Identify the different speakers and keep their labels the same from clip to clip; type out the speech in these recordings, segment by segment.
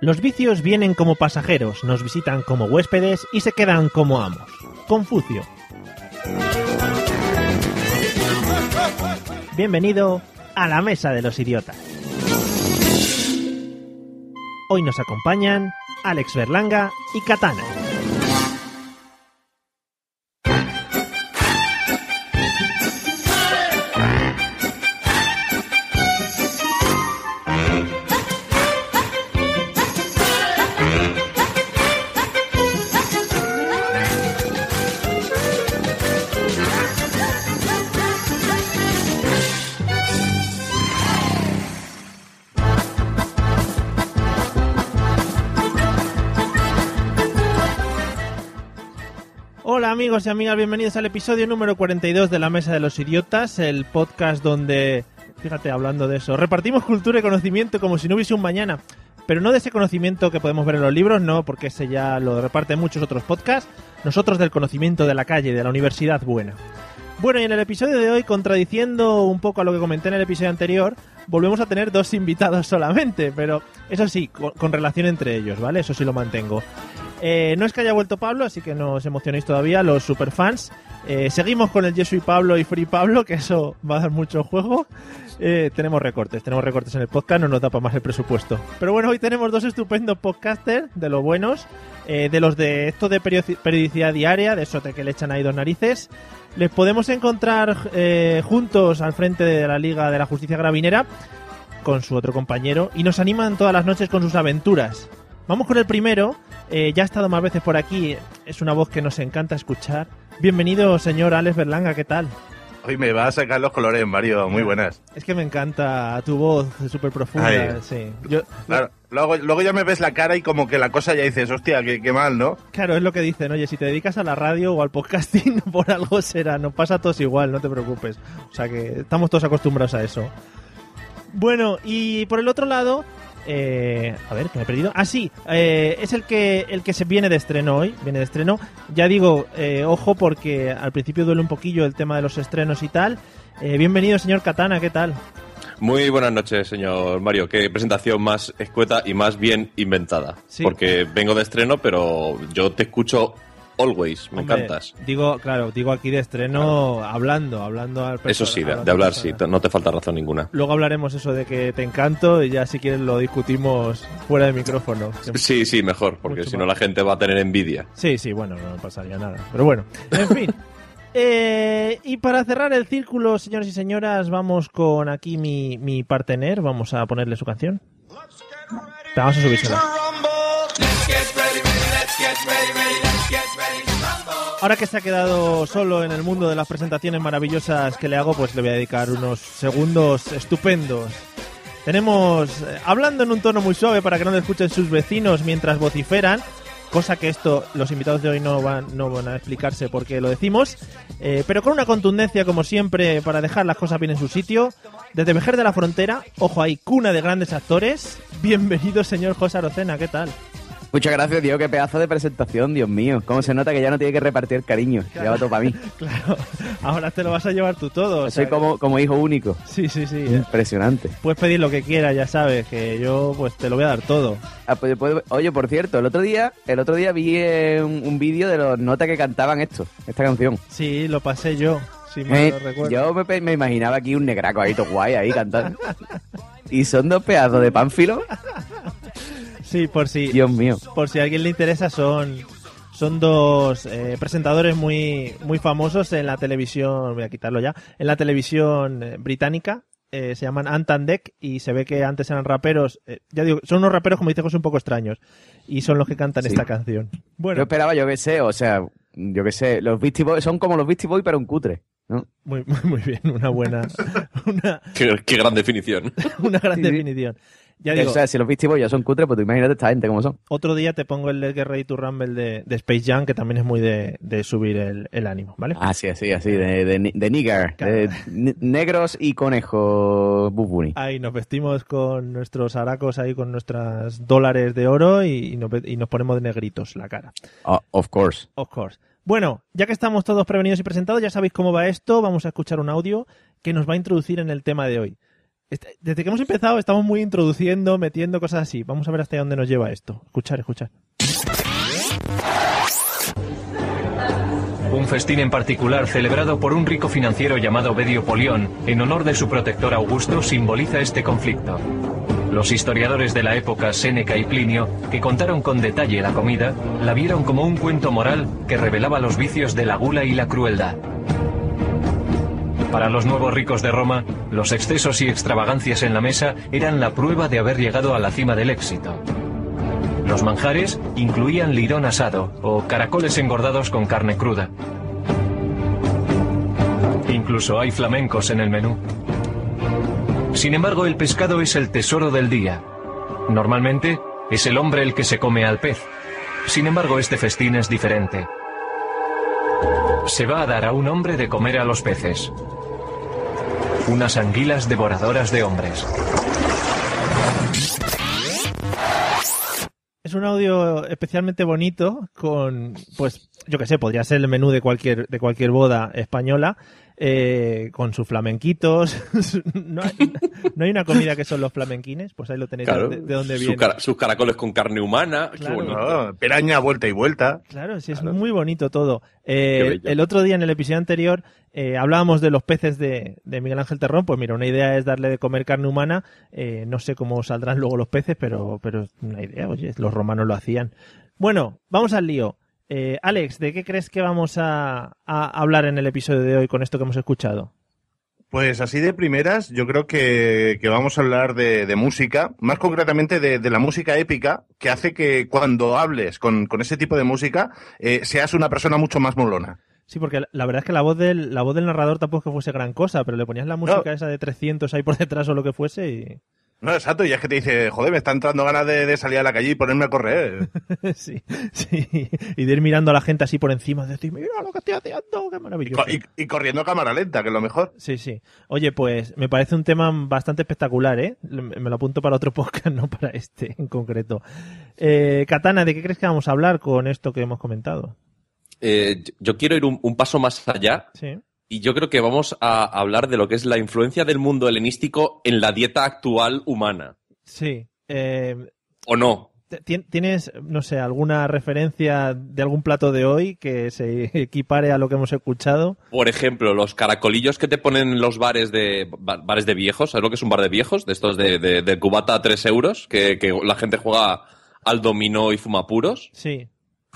Speaker 1: Los vicios vienen como pasajeros, nos visitan como huéspedes y se quedan como amos. Confucio. Bienvenido a la Mesa de los Idiotas. Hoy nos acompañan Alex Berlanga y Katana. Amigos y amigas, bienvenidos al episodio número 42 de La Mesa de los Idiotas, el podcast donde, fíjate, hablando de eso, repartimos cultura y conocimiento como si no hubiese un mañana, pero no de ese conocimiento que podemos ver en los libros, no, porque ese ya lo reparten muchos otros podcasts, nosotros del conocimiento de la calle, de la universidad buena. Bueno, y en el episodio de hoy, contradiciendo un poco a lo que comenté en el episodio anterior, volvemos a tener dos invitados solamente, pero eso sí, con, con relación entre ellos, ¿vale? Eso sí lo mantengo. Eh, no es que haya vuelto Pablo, así que no os emocionéis todavía, los superfans. Eh, seguimos con el Jesuit Pablo y Free Pablo, que eso va a dar mucho juego. Eh, tenemos recortes, tenemos recortes en el podcast, no nos da para más el presupuesto. Pero bueno, hoy tenemos dos estupendos podcasters, de los buenos, de los de esto de periodi- periodicidad diaria, de eso de que le echan ahí dos narices. Les podemos encontrar juntos al frente de la Liga de la Justicia Gravinera con su otro compañero y nos animan todas las noches con sus aventuras. Vamos con el primero, eh, ya ha estado más veces por aquí, es una voz que nos encanta escuchar. Bienvenido, señor Alex Berlanga, ¿qué tal?
Speaker 2: Hoy me va a sacar los colores, Mario. Muy buenas.
Speaker 1: Es que me encanta tu voz súper profunda.
Speaker 2: Ay.
Speaker 1: Sí. Yo,
Speaker 2: Claro, luego, luego ya me ves la cara y como que la cosa ya dices, hostia, qué, qué mal, ¿no?
Speaker 1: claro, es lo que dicen. Oye, si te dedicas a la radio o al podcasting, por algo será. Nos pasa a todos igual, no te preocupes. O sea que estamos todos acostumbrados a eso. Bueno, y por el otro lado, eh, a ver, que me he perdido. Ah, sí, eh, es el que el que se viene de estreno hoy. Viene de estreno. Ya digo, eh, ojo, porque al principio duele un poquillo el tema de los estrenos y tal. Eh, bienvenido, señor Katana, ¿qué tal?
Speaker 3: Muy buenas noches, señor Mario. Qué presentación más escueta y más bien inventada.
Speaker 1: Sí.
Speaker 3: Porque vengo de estreno, pero yo te escucho always. Me
Speaker 1: Hombre,
Speaker 3: encantas.
Speaker 1: Digo, claro, digo aquí de estreno hablando, hablando al
Speaker 3: Eso sí, de, hablar
Speaker 1: persona.
Speaker 3: sí, te- no te falta razón ninguna.
Speaker 1: Luego hablaremos eso de que te encanto y ya si quieres lo discutimos fuera de micrófono.
Speaker 3: Sí, sí, mejor, porque si no la gente va a tener envidia.
Speaker 1: Sí, sí, bueno, no pasaría nada. Pero bueno, en fin. Eh, y para cerrar el círculo, señores y señoras, vamos con aquí mi, mi partener. Vamos a ponerle su canción. Vamos a subírsela. Ahora que se ha quedado solo en el mundo de las presentaciones maravillosas que le hago, pues le voy a dedicar unos segundos estupendos. Tenemos, eh, hablando en un tono muy suave para que no le escuchen sus vecinos mientras vociferan, cosa que esto los invitados de hoy no van, a explicarse por qué lo decimos, eh, pero con una contundencia como siempre para dejar las cosas bien en su sitio. Desde Vejer de la Frontera, ojo ahí, cuna de grandes actores. Bienvenido, señor José Arocena, ¿qué tal?
Speaker 4: Muchas gracias, Dios. Qué pedazo de presentación, Dios mío. Cómo se nota que ya no tiene que repartir cariño. Ya va todo para mí.
Speaker 1: Claro, ahora te lo vas a llevar tú todo. o sea
Speaker 4: Soy como, como hijo único.
Speaker 1: Sí, sí, sí. eh.
Speaker 4: Impresionante.
Speaker 1: Puedes pedir lo que quieras, ya sabes, que yo pues te lo voy a dar todo.
Speaker 4: Ah, pues, pues, oye, por cierto, el otro día, el otro día vi eh, un, un vídeo de los notas que cantaban esto, esta canción.
Speaker 1: Sí, lo pasé yo, si me
Speaker 4: Eh, yo me, me imaginaba aquí un negraco ahí, todo guay, ahí cantando. y son dos pedazos de pánfilo.
Speaker 1: Sí, por si,
Speaker 4: Dios mío.
Speaker 1: por si a alguien le interesa, son, son dos eh, presentadores muy, muy famosos en la televisión, voy a quitarlo ya, en la televisión eh, británica. eh, se llaman Ant and Dec y se ve que antes eran raperos. eh, ya digo, son unos raperos, como dice José, un poco extraños. Y son los que cantan
Speaker 4: Sí.
Speaker 1: esta canción.
Speaker 4: Yo
Speaker 1: Bueno,
Speaker 4: esperaba, yo qué sé, o sea, yo qué sé, los Beastie Boys son como los Beastie Boys, pero un cutre. ¿no?
Speaker 1: muy, muy, muy bien, una buena, una,
Speaker 3: Qué, qué gran definición.
Speaker 1: una gran
Speaker 4: Sí, sí.
Speaker 1: Ya digo,
Speaker 4: o sea, si los Beastie Boys ya son cutres, pues tú imagínate esta gente cómo son.
Speaker 1: otro día te pongo el Let's Get Ready to Rumble de, de Space Jam, que también es muy de, de subir el, el ánimo, ¿vale?
Speaker 4: Así, así, así, de, de, de nigger, de ne- negros y conejos Bugs Bunny.
Speaker 1: Ahí nos vestimos con nuestros aracos ahí con nuestros dólares de oro y, y nos, ve- y nos ponemos de negritos la cara.
Speaker 4: Oh, of course.
Speaker 1: Of course. Bueno, ya que estamos todos prevenidos y presentados, ya sabéis cómo va esto. Vamos a escuchar un audio que nos va a introducir en el tema de hoy. Este- Desde que hemos empezado estamos muy introduciendo, metiendo cosas así. Vamos a ver hasta dónde nos lleva esto. Escuchar, escuchar.
Speaker 5: Un festín en particular celebrado por un rico financiero llamado Bedio Polión en honor de su protector Augusto simboliza este conflicto. Los historiadores de la época, Séneca y Plinio, que contaron con detalle la comida, la vieron como un cuento moral que revelaba los vicios de la gula y la crueldad. Para los nuevos ricos de Roma, los excesos y extravagancias en la mesa eran la prueba de haber llegado a la cima del éxito. Los manjares incluían lirón asado o caracoles engordados con carne cruda. Incluso hay flamencos en el menú. Sin embargo, el pescado es el tesoro del día. Normalmente es el hombre el que se come al pez. Sin embargo, este festín es diferente. Se va a dar a un hombre de comer a los peces. Unas anguilas devoradoras de hombres.
Speaker 1: Es un audio especialmente bonito con, pues, yo que sé, podría ser el menú de cualquier, de cualquier boda española, eh, con sus flamenquitos. no, hay, no hay una comida que son los flamenquines, pues ahí lo tenéis
Speaker 3: Claro,
Speaker 1: de, de dónde
Speaker 3: sus
Speaker 1: viene.
Speaker 3: cara- sus caracoles con carne humana.
Speaker 1: Claro.
Speaker 2: No, piraña, vuelta y vuelta.
Speaker 1: Claro, sí, es muy bonito todo. Eh, el otro día, en el episodio anterior, eh, hablábamos de los peces de, de Miguel Ángel Terrón. Pues mira, una idea es darle de comer carne humana. Eh, no sé cómo saldrán luego los peces, pero, pero es una idea. Oye, los romanos lo hacían. Bueno, vamos al lío. Eh, Alex, ¿de qué crees que vamos a, a hablar en el episodio de hoy con esto que hemos escuchado?
Speaker 2: Pues así de primeras, yo creo que, que vamos a hablar de, de música, más concretamente de, de la música épica, que hace que cuando hables con, con ese tipo de música eh, seas una persona mucho más molona.
Speaker 1: Sí, porque la- la verdad es que la voz del, la voz del narrador tampoco es que fuese gran cosa, pero le ponías la música esa de 300 ahí por detrás o lo que fuese y...
Speaker 2: No, exacto, y es que te dice, joder, me está entrando ganas de, de salir a la calle y ponerme a correr.
Speaker 1: sí, sí. Y de ir mirando a la gente así por encima, de decir, mira lo que estoy haciendo, qué maravilloso.
Speaker 2: Y, y corriendo a cámara lenta, que es lo mejor.
Speaker 1: Sí, sí. Oye, pues me parece un tema bastante espectacular, ¿eh? Me lo apunto para otro podcast, no para este en concreto. Eh, Katana, ¿de qué crees que vamos a hablar con esto que hemos comentado?
Speaker 3: Eh, yo quiero ir un, un paso más allá
Speaker 1: Sí.
Speaker 3: Y yo creo que vamos a hablar de lo que es la influencia del mundo helenístico en la dieta actual humana.
Speaker 1: Sí. Eh,
Speaker 3: ¿O no?
Speaker 1: ¿ti- ¿Tienes, no sé, alguna referencia de algún plato de hoy que se equipare a lo que hemos escuchado?
Speaker 3: Por ejemplo, los caracolillos que te ponen en los bares de ba- bares de viejos. ¿Sabes lo que es un bar de viejos? De estos de, de- de cubata a 3 euros, que, que la gente juega al dominó y fuma puros.
Speaker 1: Sí.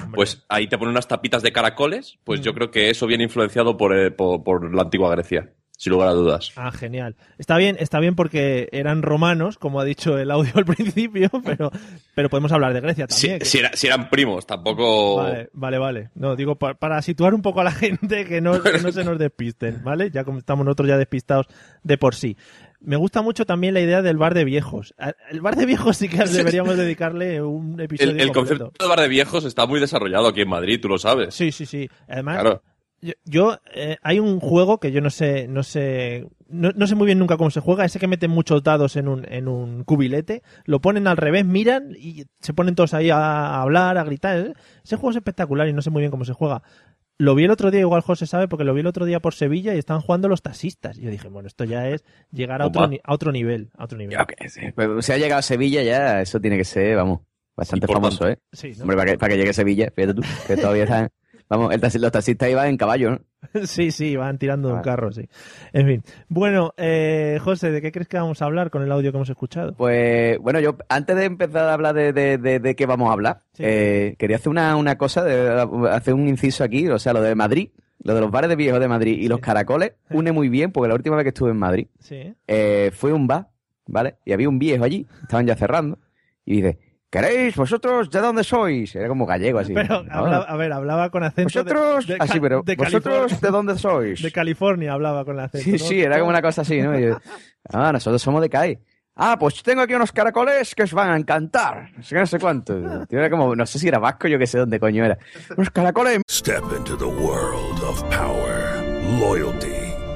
Speaker 1: Hombre.
Speaker 3: Pues ahí te ponen unas tapitas de caracoles. Pues
Speaker 1: Mm.
Speaker 3: yo creo que eso viene influenciado por, eh, por, por la antigua Grecia, sin lugar a dudas.
Speaker 1: Ah, genial. Está bien, está bien porque eran romanos, como ha dicho el audio al principio, pero, pero podemos hablar de Grecia
Speaker 3: Si,
Speaker 1: también. que-
Speaker 3: si era- si eran primos, tampoco.
Speaker 1: Vale, vale, vale. No, digo, pa- para, situar un poco a la gente que no, que no se nos despisten, ¿vale? Ya como estamos nosotros ya despistados de por sí. Me gusta mucho también la idea del bar de viejos. El bar de viejos sí que deberíamos dedicarle un episodio
Speaker 3: El, el concepto de bar de viejos está muy desarrollado aquí en Madrid, tú lo sabes.
Speaker 1: Sí, sí, sí. Además,
Speaker 3: Claro.
Speaker 1: yo, yo, eh, hay un juego que yo no sé, no sé, no, no sé muy bien nunca cómo se juega, ese que meten muchos dados en un, en un cubilete, lo ponen al revés, miran y se ponen todos ahí a, a hablar, a gritar. ¿eh? Ese juego es espectacular y no sé muy bien cómo se juega. Lo vi el otro día, igual José sabe, porque lo vi el otro día por Sevilla y estaban jugando los taxistas. Y yo dije, bueno, esto ya es llegar a otro,
Speaker 3: Opa.
Speaker 1: a otro nivel, a otro nivel.
Speaker 4: Pues, si ha llegado a Sevilla ya, eso tiene que ser, vamos, bastante
Speaker 3: Importante.
Speaker 4: famoso, ¿eh?
Speaker 1: Sí, ¿no?
Speaker 4: Hombre, para que, para que llegue a Sevilla, fíjate tú, que todavía están... Vamos, el taxi- los taxistas iban en caballo, ¿no?
Speaker 1: Sí, sí, van tirando de un
Speaker 4: Ah.
Speaker 1: carro, sí. En fin. Bueno, eh, José, ¿de qué crees que vamos a hablar con el audio que hemos escuchado?
Speaker 4: Pues bueno, yo antes de empezar a hablar de, de, de, de qué vamos a hablar,
Speaker 1: Sí.
Speaker 4: eh, quería hacer una, una cosa, hacer un inciso aquí, o sea, lo de Madrid, lo de los bares de viejos de Madrid y los caracoles, une muy bien, porque la última vez que estuve en Madrid,
Speaker 1: Sí.
Speaker 4: eh, fue un bar, ¿vale? Y había un viejo allí, estaban ya cerrando, y dice, ¿queréis vosotros de dónde sois? Era como gallego así.
Speaker 1: Pero,
Speaker 4: ¿no?
Speaker 1: hablaba- a ver, hablaba con acento de-
Speaker 4: ¿Vosotros?
Speaker 1: de,
Speaker 4: así,
Speaker 1: Ca-
Speaker 4: pero
Speaker 1: de
Speaker 4: ¿vosotros de dónde sois?
Speaker 1: De California hablaba con acento.
Speaker 4: Sí,
Speaker 1: ¿no?
Speaker 4: sí, era como una cosa así, ¿no? Yo, ah, nosotros somos de CAI. Ah, pues tengo aquí unos caracoles que os van a encantar. No sé, no sé cuánto. Era como, no sé si era vasco, yo que sé dónde coño era. Unos caracoles.
Speaker 6: Step into the world of power, loyalty,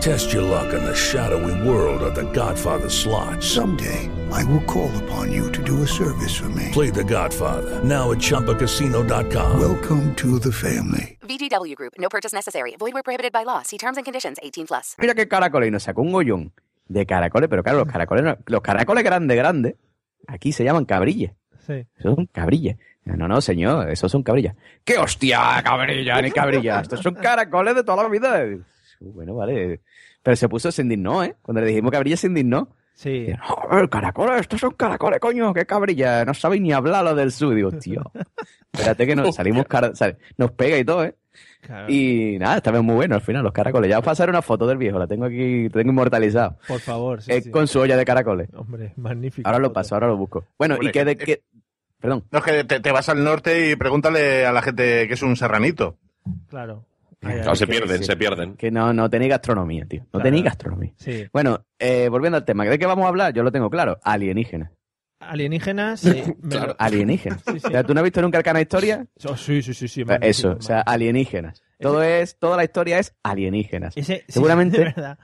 Speaker 6: Test your luck in the shadowy world of The Godfather slot.
Speaker 7: Someday, I will call upon you to do a service for me.
Speaker 6: Play The Godfather now at ChumbaCasino.com.
Speaker 7: Welcome to the family.
Speaker 8: VGW Group. No purchase necessary. Void where prohibited by law. See terms and conditions. 18 plus.
Speaker 4: Mira qué caracoles. Y nos sacó un gollón de caracoles, pero claro, los caracoles, no- los caracoles grandes, grandes, aquí se llaman cabrillas.
Speaker 1: Sí.
Speaker 4: Son cabrillas. No, no, señor, esos son cabrillas. ¡Qué hostia, cabrilla, ni cabrillas! Estos son caracoles de toda la vida. Bueno, vale. Pero se puso, se indignó, ¿eh? Cuando le dijimos cabrilla, se indignó.
Speaker 1: Sí.
Speaker 4: No, el caracoles, estos son caracoles, coño, qué cabrilla. No sabéis ni hablar lo del sur. Digo, tío, espérate que nos salimos, cara- sale- nos pega y todo, ¿eh?
Speaker 1: Claro.
Speaker 4: Y nada, estaba muy bueno al final, los caracoles. Ya os pasaré una foto del viejo, la tengo aquí, la tengo inmortalizado.
Speaker 1: Por favor, sí,
Speaker 4: Eh,
Speaker 1: sí.
Speaker 4: Con su olla de caracoles.
Speaker 1: Hombre, magnífico.
Speaker 4: Ahora lo paso, ahora lo busco. Bueno,
Speaker 2: Hombre,
Speaker 4: y que de
Speaker 2: que-
Speaker 4: que... Perdón.
Speaker 2: No, es que te, te vas al norte y pregúntale a la gente que es un serranito.
Speaker 1: Claro.
Speaker 3: Claro, se
Speaker 4: que-
Speaker 3: pierden,
Speaker 4: sí.
Speaker 3: se pierden.
Speaker 4: Que no, no tenéis gastronomía, tío. No
Speaker 1: Claro.
Speaker 4: tenéis gastronomía.
Speaker 1: Sí.
Speaker 4: Bueno, eh, volviendo al tema, ¿de qué vamos a hablar? Yo lo tengo claro. Alienígenas.
Speaker 1: Alienígenas. sí,
Speaker 3: Claro.
Speaker 4: Alienígenas.
Speaker 1: Sí, sí.
Speaker 4: O sea, ¿tú no has visto nunca el canal Historia?
Speaker 1: Oh, sí, sí, sí, sí.
Speaker 4: Pues
Speaker 1: magnífico,
Speaker 4: Eso, o sea, alienígenas. Todo es, toda la historia es alienígenas.
Speaker 1: Ese, sí,
Speaker 4: seguramente-
Speaker 1: de verdad.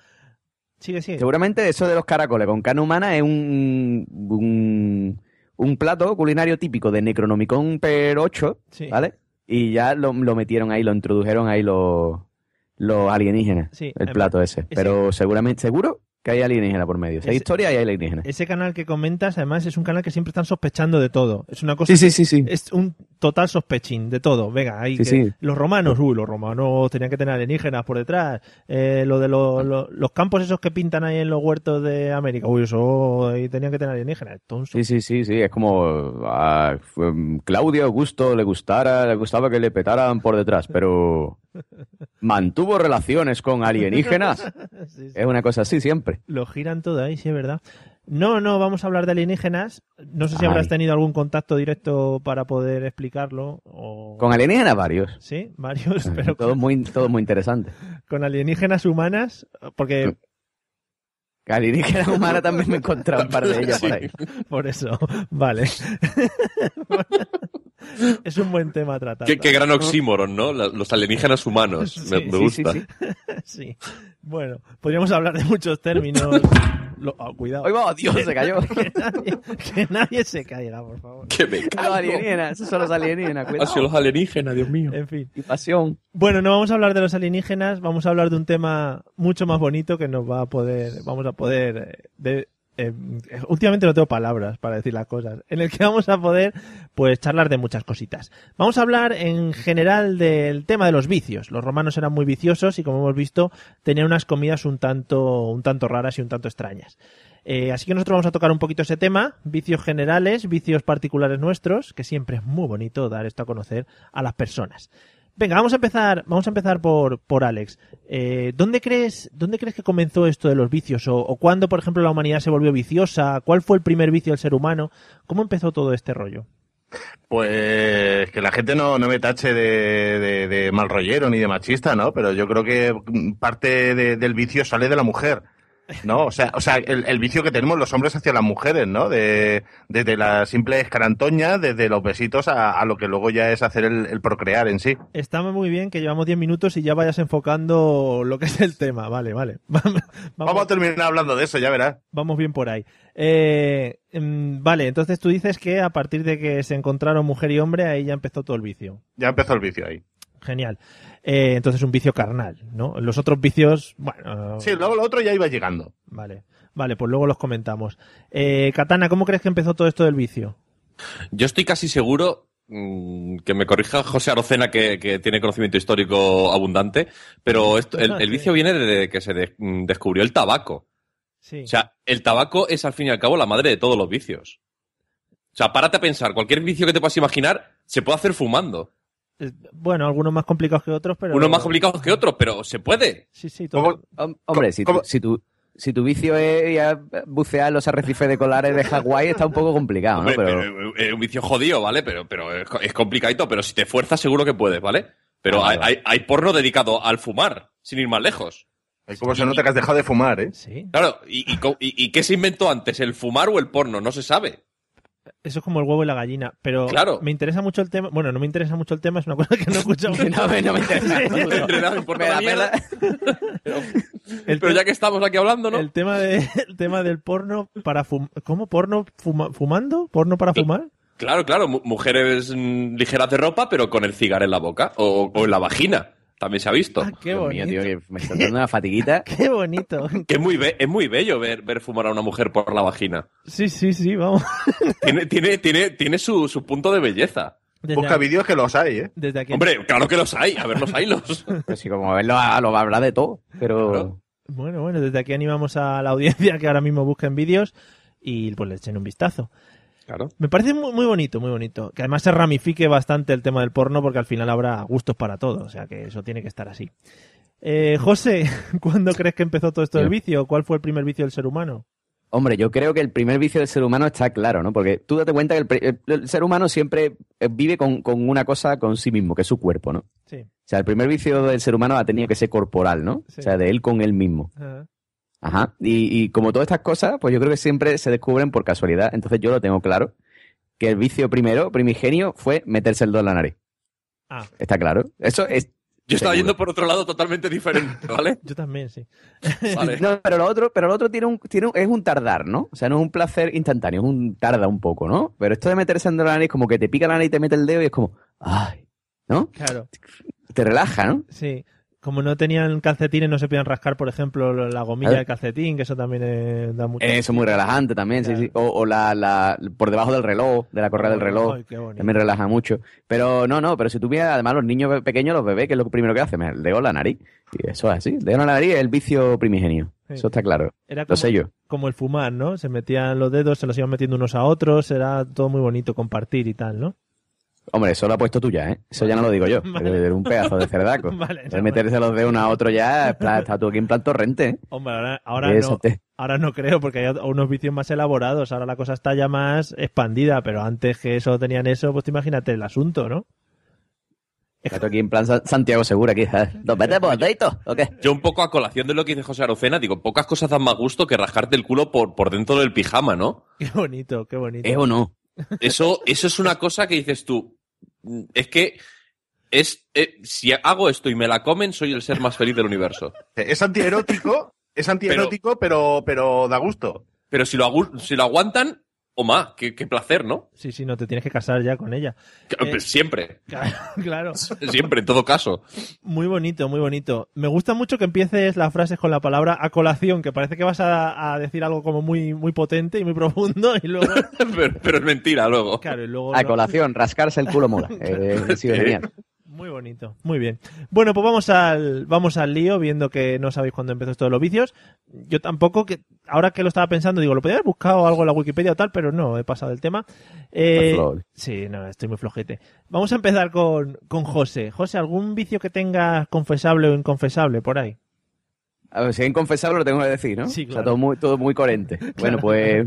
Speaker 1: Sigue, sigue.
Speaker 4: Seguramente eso de los caracoles con carne humana es un, un, un plato culinario típico de Necronomicon per 8,
Speaker 1: Sí.
Speaker 4: ¿vale? Y ya lo, lo metieron ahí, lo introdujeron ahí los, los alienígenas,
Speaker 1: Sí,
Speaker 4: el plato ese.
Speaker 1: ese-
Speaker 4: Pero seguramente, seguro que hay alienígena por medio. Si hay
Speaker 1: Ese-
Speaker 4: historia, hay alienígena.
Speaker 1: Ese canal que comentas, además, es un canal que siempre están sospechando de todo. Es una cosa.
Speaker 4: Sí, sí, sí, sí.
Speaker 1: Es un total sospechín de todo. Venga, ahí.
Speaker 4: Sí,
Speaker 1: que-
Speaker 4: sí.
Speaker 1: Los romanos, uy, los romanos tenían que tener alienígenas por detrás. Eh, lo de lo- lo- los campos esos que pintan ahí en los huertos de América, uy, eso ahí tenían que tener alienígenas. Entonces,
Speaker 4: Sí, sí, sí, sí. Es como a um, Claudio Augusto le gustara, le gustaba que le petaran por detrás, pero mantuvo relaciones con alienígenas.
Speaker 1: sí, sí.
Speaker 4: Es una cosa así siempre.
Speaker 1: lo giran todo ahí, sí, es verdad. No, no, vamos a hablar de alienígenas. No sé si
Speaker 4: Ay.
Speaker 1: habrás tenido algún contacto directo para poder explicarlo. O...
Speaker 4: Con alienígenas varios.
Speaker 1: Sí, varios, pero
Speaker 4: todo muy, todo muy interesante.
Speaker 1: con alienígenas humanas, porque
Speaker 4: Alienígenas humanas también me he encontrado un par de ellas por ahí.
Speaker 1: por eso, vale. es un buen tema a tratar.
Speaker 3: Qué, qué gran oxímoron, ¿no? Los alienígenas humanos. Me,
Speaker 1: Sí,
Speaker 3: me
Speaker 4: sí,
Speaker 3: gusta.
Speaker 4: sí,
Speaker 1: Sí. Bueno, podríamos hablar de muchos términos. Lo- oh, cuidado.
Speaker 4: ¡Ay, va! Dios, se cayó.
Speaker 1: Que nadie, que nadie se caiga, por favor.
Speaker 3: Que me
Speaker 4: Los
Speaker 3: cago.
Speaker 4: alienígenas, esos son los alienígenas, cuidado.
Speaker 3: los alienígenas, Dios mío.
Speaker 1: En fin.
Speaker 4: Y pasión.
Speaker 1: Bueno, no vamos a hablar de los alienígenas, vamos a hablar de un tema mucho más bonito que nos va a poder, vamos a poder, eh, de- eh, últimamente no tengo palabras para decir las cosas, en el que vamos a poder, pues, charlar de muchas cositas. Vamos a hablar en general del tema de los vicios. Los romanos eran muy viciosos y, como hemos visto, tenían unas comidas un tanto, un tanto raras y un tanto extrañas. Eh, así que nosotros vamos a tocar un poquito ese tema, vicios generales, vicios particulares nuestros, que siempre es muy bonito dar esto a conocer a las personas. Venga, vamos a empezar, vamos a empezar por, por Alex. Eh, ¿dónde crees, dónde crees que comenzó esto de los vicios? O, o cuándo, por ejemplo, la humanidad se volvió viciosa? ¿Cuál fue el primer vicio del ser humano? ¿Cómo empezó todo este rollo?
Speaker 2: Pues que la gente no, no me tache de, de, de mal rollero ni de machista, ¿no? Pero yo creo que parte de- del vicio sale de la mujer. ¿No? O sea, o sea el, el vicio que tenemos los hombres hacia las mujeres, ¿no? De, desde la simple escarantoña, desde los besitos a, a lo que luego ya es hacer el, el procrear en sí.
Speaker 1: Está muy bien que llevamos 10 minutos y ya vayas enfocando lo que es el tema. Vale, vale. Vamos,
Speaker 2: Vamos a terminar hablando de eso, ya verás.
Speaker 1: vamos bien por ahí. Eh, mm, vale, entonces tú dices que a partir de que se encontraron mujer y hombre, ahí ya empezó todo el vicio.
Speaker 2: Ya empezó el vicio ahí.
Speaker 1: Genial. Eh, entonces un vicio carnal, ¿no? Los otros vicios, bueno.
Speaker 2: Sí, luego lo otro ya iba llegando.
Speaker 1: Vale, vale, pues luego los comentamos. Eh, Katana, ¿cómo crees que empezó todo esto del vicio?
Speaker 3: Yo estoy casi seguro mm, que me corrija José Arocena, que, que tiene conocimiento histórico abundante, pero esto- el, el vicio viene desde que se de- mm, descubrió el tabaco.
Speaker 1: Sí.
Speaker 3: O sea, el tabaco es al fin y al cabo la madre de todos los vicios. O sea, párate a pensar, cualquier vicio que te puedas imaginar se puede hacer fumando.
Speaker 1: Eh, Bueno, algunos más complicados que otros, pero.
Speaker 3: Unos más complicados que otros, pero se puede.
Speaker 1: Sí, sí, todo.
Speaker 4: Hom- Hombre, si
Speaker 2: ¿Cómo?
Speaker 4: si, tu, si tu vicio es ir a bucear los arrecifes de colares de Hawái, está un poco complicado, ¿no?
Speaker 3: Hombre,
Speaker 4: Pero,
Speaker 3: pero, eh, es un vicio jodido, ¿vale? Pero, pero es, es complicadito, pero si te fuerzas seguro que puedes, ¿vale? Pero
Speaker 4: Ah,
Speaker 3: hay,
Speaker 4: vale.
Speaker 3: hay, hay porno dedicado al fumar, sin ir más lejos.
Speaker 2: ¿Cómo se nota que has dejado de fumar, eh?
Speaker 1: Sí.
Speaker 3: Claro, ¿y, y, y- y qué se inventó antes, el fumar o el porno? No se sabe.
Speaker 1: Eso es como el huevo y la gallina. Pero
Speaker 3: Claro.
Speaker 1: me interesa mucho el tema. Bueno, no me interesa mucho el tema, es una cosa que no he escuchado.
Speaker 4: no, me- no me interesa.
Speaker 3: Nada, me importa
Speaker 4: Me.
Speaker 3: Pero,
Speaker 1: El
Speaker 3: pero ya que estamos aquí hablando, ¿no?
Speaker 1: El tema, de, el tema del porno para fumar. ¿Cómo? ¿Porno fuma- fumando? ¿Porno para fumar?
Speaker 3: Claro, claro, mu- mujeres mm, ligeras de ropa, pero con el cigarro en la boca o, o en la vagina. También se ha visto.
Speaker 1: Ah, qué
Speaker 4: Dios
Speaker 1: bonito.
Speaker 4: mío, tío, que me está dando una fatiguita.
Speaker 1: Qué bonito.
Speaker 3: Que es muy, be- es muy bello ver, ver fumar a una mujer por la vagina.
Speaker 1: Sí, sí, sí, vamos.
Speaker 3: Tiene, tiene, tiene, tiene su, su punto de belleza.
Speaker 1: Desde,
Speaker 2: Busca vídeos que los hay, ¿eh?
Speaker 1: desde aquí.
Speaker 3: Hombre, claro que los hay. A ver, los hay los.
Speaker 4: Pues sí, como verlo, a- lo va a hablar de todo. Pero
Speaker 3: Claro.
Speaker 1: Bueno, bueno, desde aquí animamos a la audiencia que ahora mismo busquen vídeos y pues le echen un vistazo.
Speaker 3: Claro.
Speaker 1: Me parece muy, muy bonito, muy bonito. Que además se ramifique bastante el tema del porno porque al final habrá gustos para todo. O sea que eso tiene que estar así. Eh, José, ¿cuándo crees que empezó todo esto del vicio? ¿Cuál fue el primer vicio del ser humano?
Speaker 4: Hombre, yo creo que el primer vicio del ser humano está claro, ¿no? Porque tú date cuenta que el, pri- el- el ser humano siempre eh, vive con, con una cosa con sí mismo, que es su cuerpo, ¿no?
Speaker 1: Sí.
Speaker 4: O sea, el primer vicio del ser humano ha tenido que ser corporal, ¿no?
Speaker 1: Sí.
Speaker 4: O sea, de él con él mismo.
Speaker 1: Ajá.
Speaker 4: Y, y como todas estas cosas, pues yo creo que siempre se descubren por casualidad. Entonces yo lo tengo claro. Que el vicio primero, primigenio, fue meterse el dedo en la nariz.
Speaker 1: Ah,
Speaker 4: ¿Está claro? Eso es...
Speaker 3: Yo estaba
Speaker 4: seguro.
Speaker 3: yendo por otro lado totalmente diferente, ¿vale?
Speaker 1: yo también, sí.
Speaker 3: Vale.
Speaker 4: No, pero lo otro, pero lo otro tiene un, tiene un- es un tardar, ¿no? O sea, no es un placer instantáneo, es un tarda un poco, ¿no? Pero esto de meterse en la nariz, como que te pica la nariz y te mete el dedo y es como, ay, ¿no?
Speaker 1: Claro,
Speaker 4: Te relaja, ¿no?
Speaker 1: sí. Como no tenían calcetines, no se podían rascar, por ejemplo, la gomilla del calcetín, que eso también eh, da mucho.
Speaker 4: Eso es muy relajante también, sí, sí. O, o la, la, por debajo del reloj, de la correa del reloj.
Speaker 1: Ay, qué bonito.
Speaker 4: También relaja mucho. Pero no, no, pero si tú miras, además, los niños pequeños, los bebés, que es lo primero que hacen? El dedo la nariz. Y eso es así. Dedo la nariz es el vicio primigenio.
Speaker 1: Sí.
Speaker 4: Eso está claro.
Speaker 1: Era
Speaker 4: Lo
Speaker 1: como,
Speaker 4: sé yo.
Speaker 1: como el fumar, ¿no? Se metían los dedos, se los iban metiendo unos a otros, era todo muy bonito compartir y tal, ¿no?
Speaker 4: Hombre, eso lo ha puesto tú ya, ¿eh? Eso ya no lo digo yo.
Speaker 1: Vale.
Speaker 4: Eres un pedazo de cerdaco.
Speaker 1: Vale,
Speaker 4: De
Speaker 1: no,
Speaker 4: meterse los dedos uno a otro ya, está tú aquí en plan torrente, ¿eh?
Speaker 1: Hombre, ahora, no,
Speaker 4: te-
Speaker 1: ahora no creo, porque hay unos vicios más elaborados, ahora la cosa está ya más expandida, pero antes que eso tenían eso, pues tú imagínate el asunto, ¿no?
Speaker 4: Está tú aquí en plan Sa- Santiago Segura, aquí. ¿Nos metemos, dedito? ¿O qué?
Speaker 3: Yo un poco a colación de lo que dice José Arocena, digo, pocas cosas dan más gusto que rascarte el culo por, por dentro del pijama, ¿no?
Speaker 1: Qué bonito, qué bonito.
Speaker 4: ¿Es o no?
Speaker 3: Eso, eso es una cosa que dices tú. Es que es eh, si hago esto y me la comen, soy el ser más feliz del universo.
Speaker 2: Es antierótico, es antierótico, pero, pero da gusto.
Speaker 3: Pero si lo, si lo aguantan, o más, qué, qué placer, ¿no?
Speaker 1: Sí, sí, no te tienes que casar ya con ella. Eh,
Speaker 3: pues Siempre,
Speaker 1: claro.
Speaker 3: siempre, en todo caso.
Speaker 1: Muy bonito, muy bonito. Me gusta mucho que empieces las frases con la palabra a colación, que parece que vas a, a decir algo como muy, muy potente y muy profundo y luego...
Speaker 3: pero, pero es mentira luego.
Speaker 1: Claro, y luego...
Speaker 4: A colación, rascarse el culo mola. Eh, sí, genial.
Speaker 1: Muy bonito, muy bien. Bueno, pues vamos al, vamos al lío, viendo que no sabéis cuándo empezó esto de los vicios. Yo tampoco, que ahora que lo estaba pensando, digo, lo podría haber buscado algo en la Wikipedia o tal, pero no, he pasado el tema. Eh, sí, no, estoy muy flojete. Vamos a empezar con, con José. José, ¿algún vicio que tengas confesable o inconfesable por ahí?
Speaker 4: A ver, si es inconfesable lo tengo que decir, ¿no?
Speaker 1: Sí,
Speaker 4: O sea,
Speaker 1: claro.
Speaker 4: todo muy, todo muy coherente. Bueno, pues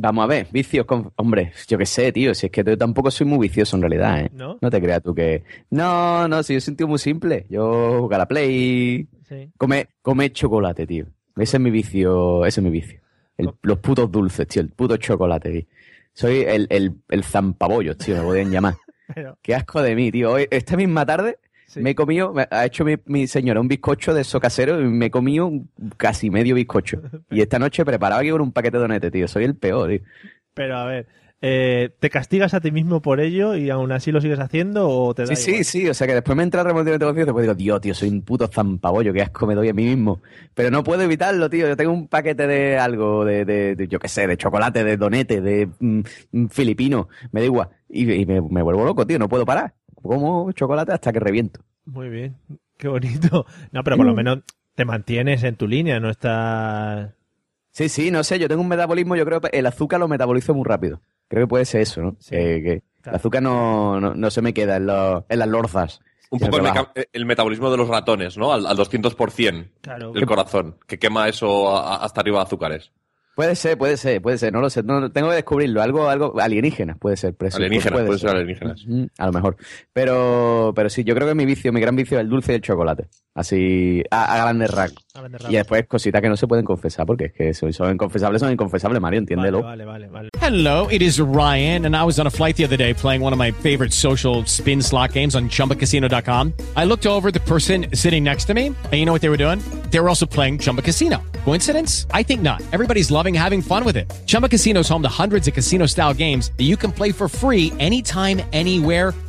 Speaker 4: vamos a ver, vicios con... Hombre, yo qué sé, tío, si es que yo tampoco soy muy vicioso en realidad, ¿eh?
Speaker 1: ¿No?
Speaker 4: te creas tú que... No, no, si yo soy un tío muy simple. Yo jugar a la Play,
Speaker 1: Sí.
Speaker 4: come, come chocolate, tío. Ese es mi vicio, ese es mi vicio. El- los putos dulces, tío, el puto chocolate, tío. Soy el, el, el zampabollos, tío, me podrían llamar.
Speaker 1: Pero,
Speaker 4: Qué asco de mí, tío. Hoy, esta misma tarde
Speaker 1: Sí.
Speaker 4: me he comido, me ha hecho mi, mi señora un bizcocho de eso casero y me he comido un- casi medio bizcocho. Y esta noche preparaba aquí con un paquete de donetes, tío. Soy el peor, tío.
Speaker 1: pero a ver, eh, ¿te castigas a ti mismo por ello y aún así lo sigues haciendo o te da
Speaker 4: Sí, sí,
Speaker 1: igual?
Speaker 4: sí. O sea que después me entra el remordimiento de conciencia y después digo, Dios, tío, soy un puto zampabollo, qué asco me doy a mí mismo. Pero no puedo evitarlo, tío. Yo tengo un paquete de algo, de, de, de, yo qué sé, de chocolate, de donete, de mm, mm, filipino, me da igual. Y, y me, me vuelvo loco, tío, no puedo parar. Como chocolate hasta que reviento.
Speaker 1: Muy bien, qué bonito. No, pero por lo menos te mantienes en tu línea, no estás...
Speaker 4: Sí, sí, no sé, yo tengo un metabolismo, yo creo que el azúcar lo metabolizo muy rápido. Creo que puede ser eso, ¿no?
Speaker 1: Sí,
Speaker 4: Que- que
Speaker 1: claro.
Speaker 4: el azúcar no, no, no se me queda en, los- en las lorzas.
Speaker 3: Un poco el,
Speaker 4: rebaja.
Speaker 3: meca- el metabolismo de los ratones, ¿no? Al, al 200%
Speaker 1: Claro.
Speaker 3: del corazón, que quema eso a- a- hasta arriba de azúcares.
Speaker 4: Puede ser, puede ser, puede ser, no lo sé, no, tengo que descubrirlo, algo, algo alienígenas puede ser, preso,
Speaker 3: Alienígenas,
Speaker 4: puede
Speaker 3: puede ser alienígenas.
Speaker 4: Mm, A lo mejor. Pero, pero sí, yo creo que mi vicio, mi gran vicio es el dulce y el chocolate. Así, a, a grandes rasgos. Y después cositas que no se pueden confesar, porque es que son, son inconfesables, son inconfesables, Mario, entiéndelo.
Speaker 1: Vale, vale, vale.
Speaker 9: Hello, it is Ryan, and I was on a flight the other day playing one of my favorite social spin slot games on chumbacasino.com. I looked over at the person sitting next to me, and you know what they were doing? They were also playing Chumba Casino. Coincidence? I think not. Everybody's loving having fun with it. Chumba Casino is home to hundreds of casino style games that you can play for free anytime, anywhere,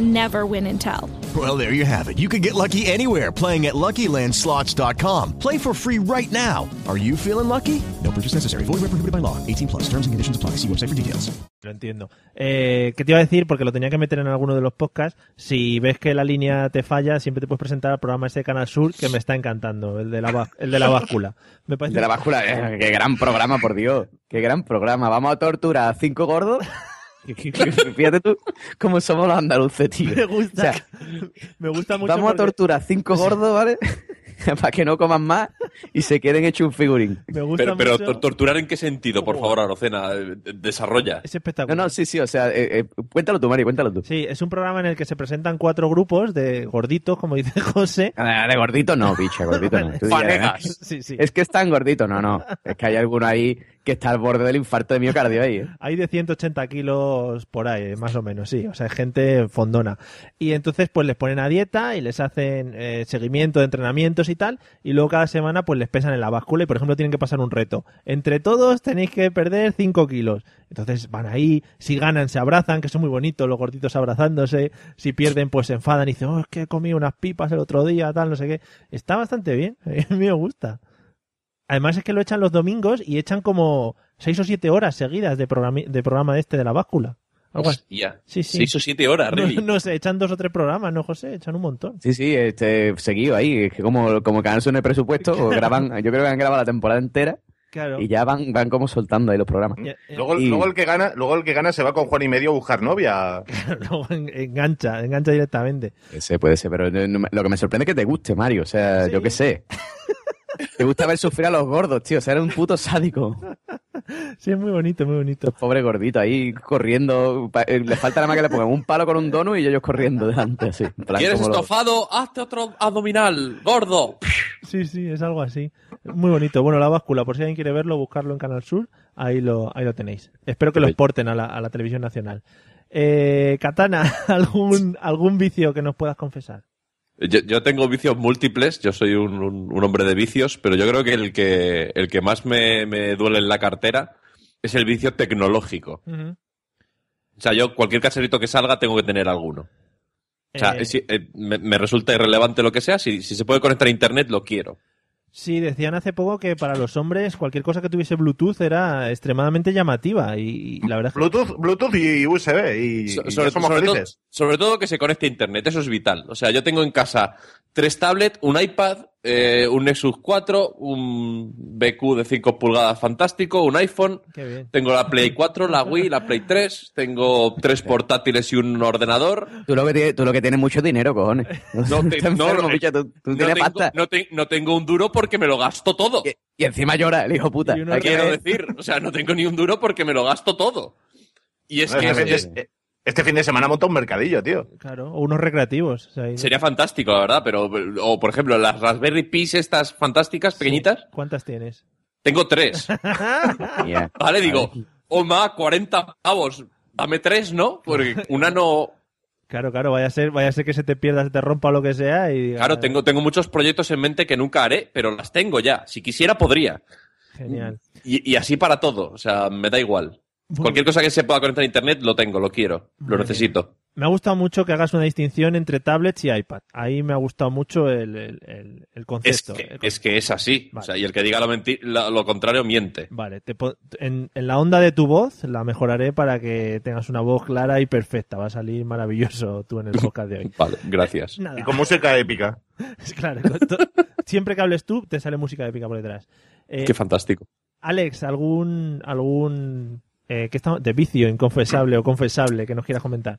Speaker 10: never win and tell.
Speaker 11: Well, there you have it. You can get lucky anywhere playing at LuckyLandSlots.com. Play for free right now. Are you feeling lucky? No purchase necessary. Void where prohibited by law. 18 plus. Terms and conditions apply. See website for details.
Speaker 1: Lo entiendo. Eh, ¿Qué te iba a decir? Porque lo tenía que meter en alguno de los podcasts. Si ves que la línea te falla, siempre te puedes presentar al programa ese de Canal Sur que me está encantando, el de la, el de la báscula. Me parece...
Speaker 4: De la báscula, eh, qué gran programa, por Dios. Qué gran programa. Vamos a torturar a cinco gordos. Fíjate tú cómo somos los andaluces, tío.
Speaker 1: Me gusta.
Speaker 4: O sea,
Speaker 1: me gusta mucho.
Speaker 4: vamos a torturar cinco gordos, ¿vale? Para que no coman más y se queden hechos un figurín.
Speaker 1: Me gusta
Speaker 3: Pero, pero
Speaker 1: mucho-
Speaker 3: tor- torturar en qué sentido, por favor, Arocena, Eh, desarrolla.
Speaker 1: Es espectacular.
Speaker 4: No, no, sí, sí, o sea, eh, eh, cuéntalo tú, Mario, cuéntalo tú.
Speaker 1: Sí, es un programa en el que se presentan cuatro grupos de gorditos, como dice José.
Speaker 4: Ah, De gordito no, bicha, gordito no.
Speaker 1: Parejas.
Speaker 4: ¿eh?
Speaker 1: Sí, sí.
Speaker 4: Es que es tan gordito, no, no. Es que hay alguno ahí que está al borde del infarto de miocardio ahí. ¿eh?
Speaker 1: Hay de 180 kilos por ahí, más o menos, sí. O sea, es gente fondona. Y entonces, pues les ponen a dieta y les hacen eh, seguimiento de entrenamientos y tal. Y luego cada semana, pues les pesan en la báscula y, por ejemplo, tienen que pasar un reto. Entre todos tenéis que perder 5 kilos. Entonces van ahí, si ganan, se abrazan, que son muy bonitos los gorditos abrazándose. Si pierden, pues se enfadan y dicen, oh, es que he comido unas pipas el otro día, tal, no sé qué. Está bastante bien. A mí me gusta. Además es que lo echan los domingos y echan como seis o siete horas seguidas de, programa de programa este de la báscula. Algo así.
Speaker 3: Hostia,
Speaker 1: Sí, sí.
Speaker 3: Seis o siete horas,
Speaker 1: No,
Speaker 3: really.
Speaker 1: no sé, echan dos o tres programas, ¿no, José? Echan un montón.
Speaker 4: Sí, sí, este, seguido ahí. Es que como, como Sur no hay presupuesto, o graban, yo creo que han grabado la temporada entera
Speaker 1: Claro.
Speaker 4: y ya van, van como soltando ahí los programas.
Speaker 2: Luego,
Speaker 4: Y-
Speaker 2: luego el que gana, luego el que gana se va con Juan y medio a buscar novia.
Speaker 1: Luego en- engancha, engancha directamente.
Speaker 4: Ese puede ser, pero lo que me sorprende es que te guste, Mario. O sea, yo qué sé. Te gusta ver sufrir a los gordos, tío. O sea, eres un puto sádico.
Speaker 1: Sí, es muy bonito, muy bonito.
Speaker 4: Los pobres gorditos ahí corriendo. Eh, Le falta nada más que le pongan un palo con un donut y ellos corriendo delante, así.
Speaker 3: ¿Quieres estofado? Hazte otro abdominal, gordo.
Speaker 1: Sí, sí, es algo así. Muy bonito. Bueno, la báscula, por si alguien quiere verlo, buscarlo en Canal Sur, ahí lo, ahí lo tenéis. Espero que lo exporten a la, a la televisión nacional. Eh, Katana, ¿algún, ¿algún vicio que nos puedas confesar?
Speaker 3: Yo, yo tengo vicios múltiples, yo soy un, un- un hombre de vicios, pero yo creo que el que, el que más me, me duele en la cartera es el vicio tecnológico. O sea, yo cualquier caserito que salga tengo que tener alguno. O sea,
Speaker 1: Eh,
Speaker 3: si- eh, me, me resulta irrelevante lo que sea, si, si se puede conectar a internet lo quiero.
Speaker 1: Sí, decían hace poco que para los hombres cualquier cosa que tuviese Bluetooth era extremadamente llamativa y, y la verdad
Speaker 2: Bluetooth, Bluetooth y USB y,
Speaker 3: So-
Speaker 2: y ya
Speaker 3: sobre,
Speaker 2: somos
Speaker 3: sobre todo, sobre todo que se conecte a internet, eso es vital. O sea, yo tengo en casa tres tablets, un iPad, eh, un Nexus 4, un BQ de 5 pulgadas fantástico, un iPhone,
Speaker 1: Qué bien.
Speaker 3: tengo la Play 4, la Wii, la Play 3, tengo tres portátiles y un ordenador.
Speaker 4: Tú lo que tienes, tú lo que tienes mucho dinero, cojones.
Speaker 3: No, te-
Speaker 4: Estás
Speaker 3: no,
Speaker 4: enfermo,
Speaker 3: no,
Speaker 4: bicho, tú, tú
Speaker 3: no
Speaker 4: tienes
Speaker 3: tengo,
Speaker 4: pasta.
Speaker 3: no te- no tengo un duro porque me lo gasto todo.
Speaker 4: Y encima llora el hijo puta.
Speaker 3: Quiero decir, o sea, no tengo ni un duro porque me lo gasto todo. Y es
Speaker 2: No,
Speaker 3: que
Speaker 2: fin
Speaker 3: es-
Speaker 2: de, este fin de semana monta un mercadillo, tío.
Speaker 1: Claro, o unos recreativos. o sea, ahí-
Speaker 3: sería fantástico, la verdad, pero, o por ejemplo, las Raspberry Pis estas fantásticas, pequeñitas,
Speaker 1: ¿Cuántas tienes?
Speaker 3: tengo tres.
Speaker 4: Ya.
Speaker 3: Vale, digo, Oma, 40 pavos, dame tres, ¿no? Porque una no...
Speaker 1: Claro, claro, vaya a ser, vaya a ser que se te pierda, se te rompa o lo que sea y
Speaker 3: Claro, tengo, tengo muchos proyectos en mente que nunca haré, pero las tengo ya. Si quisiera, podría.
Speaker 1: Genial.
Speaker 3: Y, y así para todo, o sea, me da igual.
Speaker 1: Muy
Speaker 3: Cualquier cosa que se pueda conectar a internet, lo tengo, lo quiero,
Speaker 1: Muy
Speaker 3: lo
Speaker 1: bien.
Speaker 3: necesito.
Speaker 1: Me ha gustado mucho que hagas una distinción entre tablets y iPad. Ahí me ha gustado mucho el, el- el- el
Speaker 3: Es
Speaker 1: concepto.
Speaker 3: que,
Speaker 1: El
Speaker 3: es que es así. O sea, y el que diga lo, contrario miente.
Speaker 1: Vale, te en, en la onda de tu voz la mejoraré para que tengas una voz clara y perfecta. Va a salir maravilloso tú en el podcast de hoy.
Speaker 3: Vale, gracias.
Speaker 1: Nada.
Speaker 2: Y con música épica.
Speaker 1: Claro, siempre que hables tú te sale música épica por detrás. Eh,
Speaker 3: Qué fantástico.
Speaker 1: Alex, algún algún eh, ¿qué estamos? de vicio inconfesable o confesable que nos quieras comentar.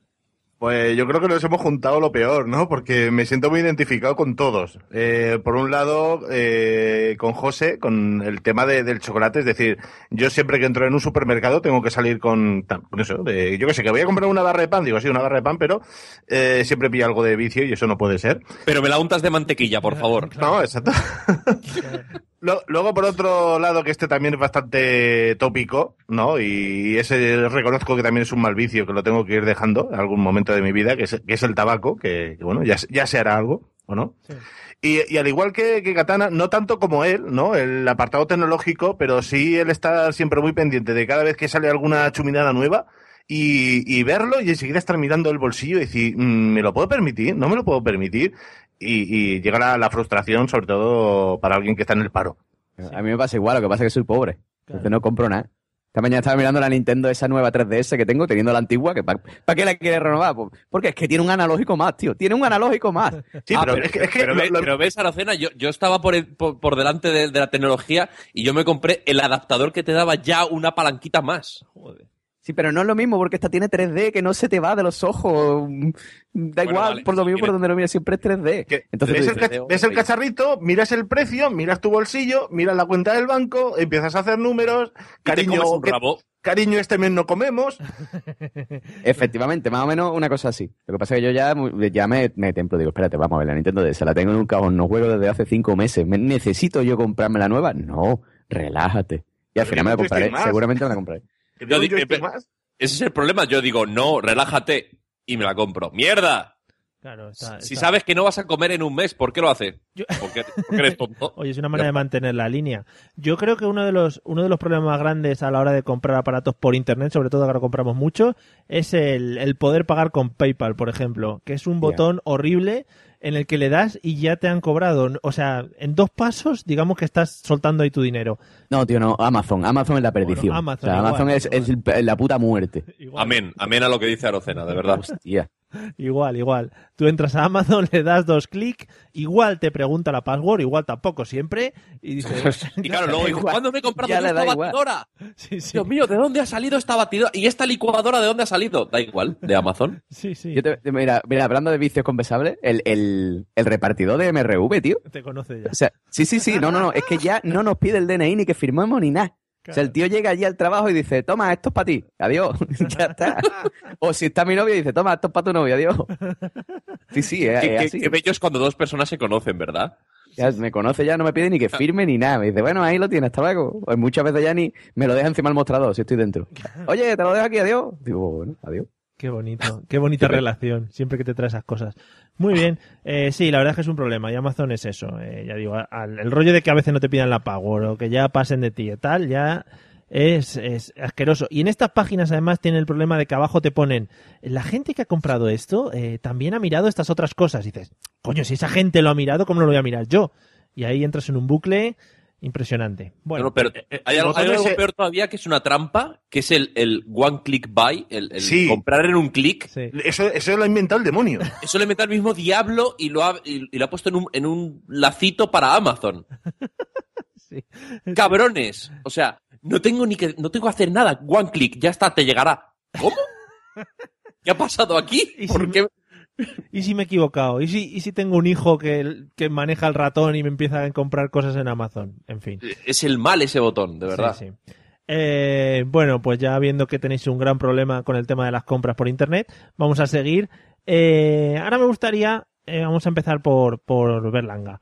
Speaker 2: Pues yo creo que nos hemos juntado lo peor, ¿no? Porque me siento muy identificado con todos. Eh, por un lado, eh, con José, con el tema de- del chocolate, es decir, yo siempre que entro en un supermercado tengo que salir con, con eso, de, yo que sé, que voy a comprar una barra de pan, digo, sí, una barra de pan, pero eh, siempre pilla algo de vicio y eso no puede ser.
Speaker 3: Pero me la untas de mantequilla, por favor.
Speaker 2: No, exacto. Lo- Luego, por otro lado, que este también es bastante tópico, ¿no? Y ese reconozco que también es un mal vicio, que lo tengo que ir dejando en algún momento de mi vida, que es, que es el tabaco, que, que, bueno, ya, se- ya se hará algo, ¿o no? Y, y al igual que, que Katana, no tanto como él, ¿no? El apartado tecnológico, pero sí él está siempre muy pendiente de cada vez que sale alguna chuminada nueva y, y verlo y enseguida estar mirando el bolsillo y decir, mm, ¿me lo puedo permitir? ¿No me lo puedo permitir? Y, y llega la, la frustración, sobre todo para alguien que está en el paro.
Speaker 4: A mí me pasa igual, lo que pasa es que soy pobre. Entonces no compro nada. Esta mañana estaba mirando la Nintendo, esa nueva 3DS que tengo, teniendo la antigua, que ¿para qué la quieres renovar? Pues, porque es que tiene un analógico más, tío. Tiene un analógico más.
Speaker 2: Sí,
Speaker 3: Ah,
Speaker 2: pero, es que, es que
Speaker 3: pero,
Speaker 2: lo-
Speaker 3: ve-
Speaker 2: lo-
Speaker 3: pero ves, Aracena, yo, yo estaba por, el- por, por delante de, de la tecnología y yo me compré el adaptador que te daba ya una palanquita más.
Speaker 4: Sí, pero no es lo mismo porque esta tiene 3D, que no se te va de los ojos. Da igual,
Speaker 3: vale,
Speaker 4: por lo mismo por donde lo mires, siempre es 3D. Entonces
Speaker 2: ves, el,
Speaker 4: dices,
Speaker 2: cach- ves el cacharrito, miras el precio, miras tu bolsillo, miras la cuenta del banco, empiezas a hacer números, cariño,
Speaker 3: un
Speaker 2: cariño, este mes no comemos.
Speaker 4: Efectivamente, más o menos una cosa así. Lo que pasa es que yo ya, ya me, me templo, digo, espérate, vamos a ver, la Nintendo DS la tengo en un cajón, no juego desde hace cinco meses. ¿Me- ¿Necesito yo comprarme la nueva? No, relájate. Y al
Speaker 3: Pero
Speaker 4: final me la compraré, seguramente me la compraré.
Speaker 3: Yo eh, ese es el problema. Yo digo, no, relájate y me la compro. ¡Mierda!
Speaker 1: Claro, está-
Speaker 3: Si sabes que no vas a comer en un mes, ¿por qué lo haces? Porque, porque eres tonto.
Speaker 1: Oye, es una manera de mantener la línea. Yo creo que uno de los uno de los problemas más grandes a la hora de comprar aparatos por internet, sobre todo que ahora compramos mucho, es el, el poder pagar con PayPal, por ejemplo, que es un botón horrible en el que le das y ya te han cobrado. O sea, en dos pasos, digamos que estás soltando ahí tu dinero.
Speaker 4: No, tío, no, Amazon. Amazon es la perdición.
Speaker 1: Amazon
Speaker 4: O sea,
Speaker 1: igual,
Speaker 4: Amazon es, la puta muerte.
Speaker 3: Amén. Amén a lo que dice Arocena, de verdad.
Speaker 4: Hostia.
Speaker 1: Igual, igual. Tú entras a Amazon, le das dos clics, igual te pregunta la password, igual tampoco siempre, y dices...
Speaker 3: Y claro, luego dices, ¿cuándo me he comprado esta batidora? Dios mío, ¿de dónde ha salido esta batidora? ¿Y esta licuadora de dónde ha salido? Da igual, de Amazon.
Speaker 1: Sí, sí.
Speaker 4: Yo te- mira, mira, hablando de vicios confesables, el, el, el repartidor de MRV, tío.
Speaker 1: Te conoce ya.
Speaker 4: O sea, sí, sí, sí, no, no, no, es que ya no nos pide el DNI ni que firmemos ni nada. O sea, el tío llega allí al trabajo y dice, toma, esto es para ti, adiós, ya está. O si está mi novia, dice, toma, esto es para tu novia, adiós. Sí, sí, es,
Speaker 3: Qué,
Speaker 4: es así.
Speaker 3: qué bello es cuando dos personas se conocen, ¿verdad?
Speaker 4: Ya me conoce ya, no me pide ni que firme ni nada. Me dice, bueno, ahí lo tienes, hasta luego. O muchas veces ya ni me lo deja encima del mostrador si estoy dentro. Oye, te lo dejo aquí, adiós. Digo, bueno, adiós.
Speaker 1: Qué bonito, qué bonita relación, siempre que te trae esas cosas. Muy bien, eh, sí, la verdad es que es un problema y Amazon es eso, eh, ya digo, al- el rollo de que a veces no te pidan la Power o que ya pasen de ti y tal, ya es, es asqueroso. Y en estas páginas además tiene el problema de que abajo te ponen, la gente que ha comprado esto eh, también ha mirado estas otras cosas. Y dices, coño, si esa gente lo ha mirado, ¿cómo no lo voy a mirar yo? Y ahí entras en un bucle impresionante. Bueno,
Speaker 3: No, no, pero hay algo, hay algo peor todavía que es una trampa, que es el, el one click buy, el, el
Speaker 2: Sí.
Speaker 3: comprar en un clic.
Speaker 2: Eso, eso lo ha inventado el demonio.
Speaker 3: Eso lo inventó el mismo diablo y lo ha, y, y lo ha puesto en un, en un lacito para Amazon. Cabrones. O sea, no tengo ni que, no tengo que hacer nada. One click, ya está, te llegará. ¿Cómo? ¿Qué ha pasado aquí? ¿Por qué?
Speaker 1: ¿Y si me he equivocado? ¿Y si, y si tengo un hijo que, que maneja el ratón y me empieza a comprar cosas en Amazon? En fin.
Speaker 3: Es el mal ese botón, de verdad.
Speaker 1: Sí, sí. Eh, bueno, pues ya viendo que tenéis un gran problema con el tema de las compras por internet, vamos a seguir. Eh, ahora me gustaría, eh, vamos a empezar por, por Berlanga.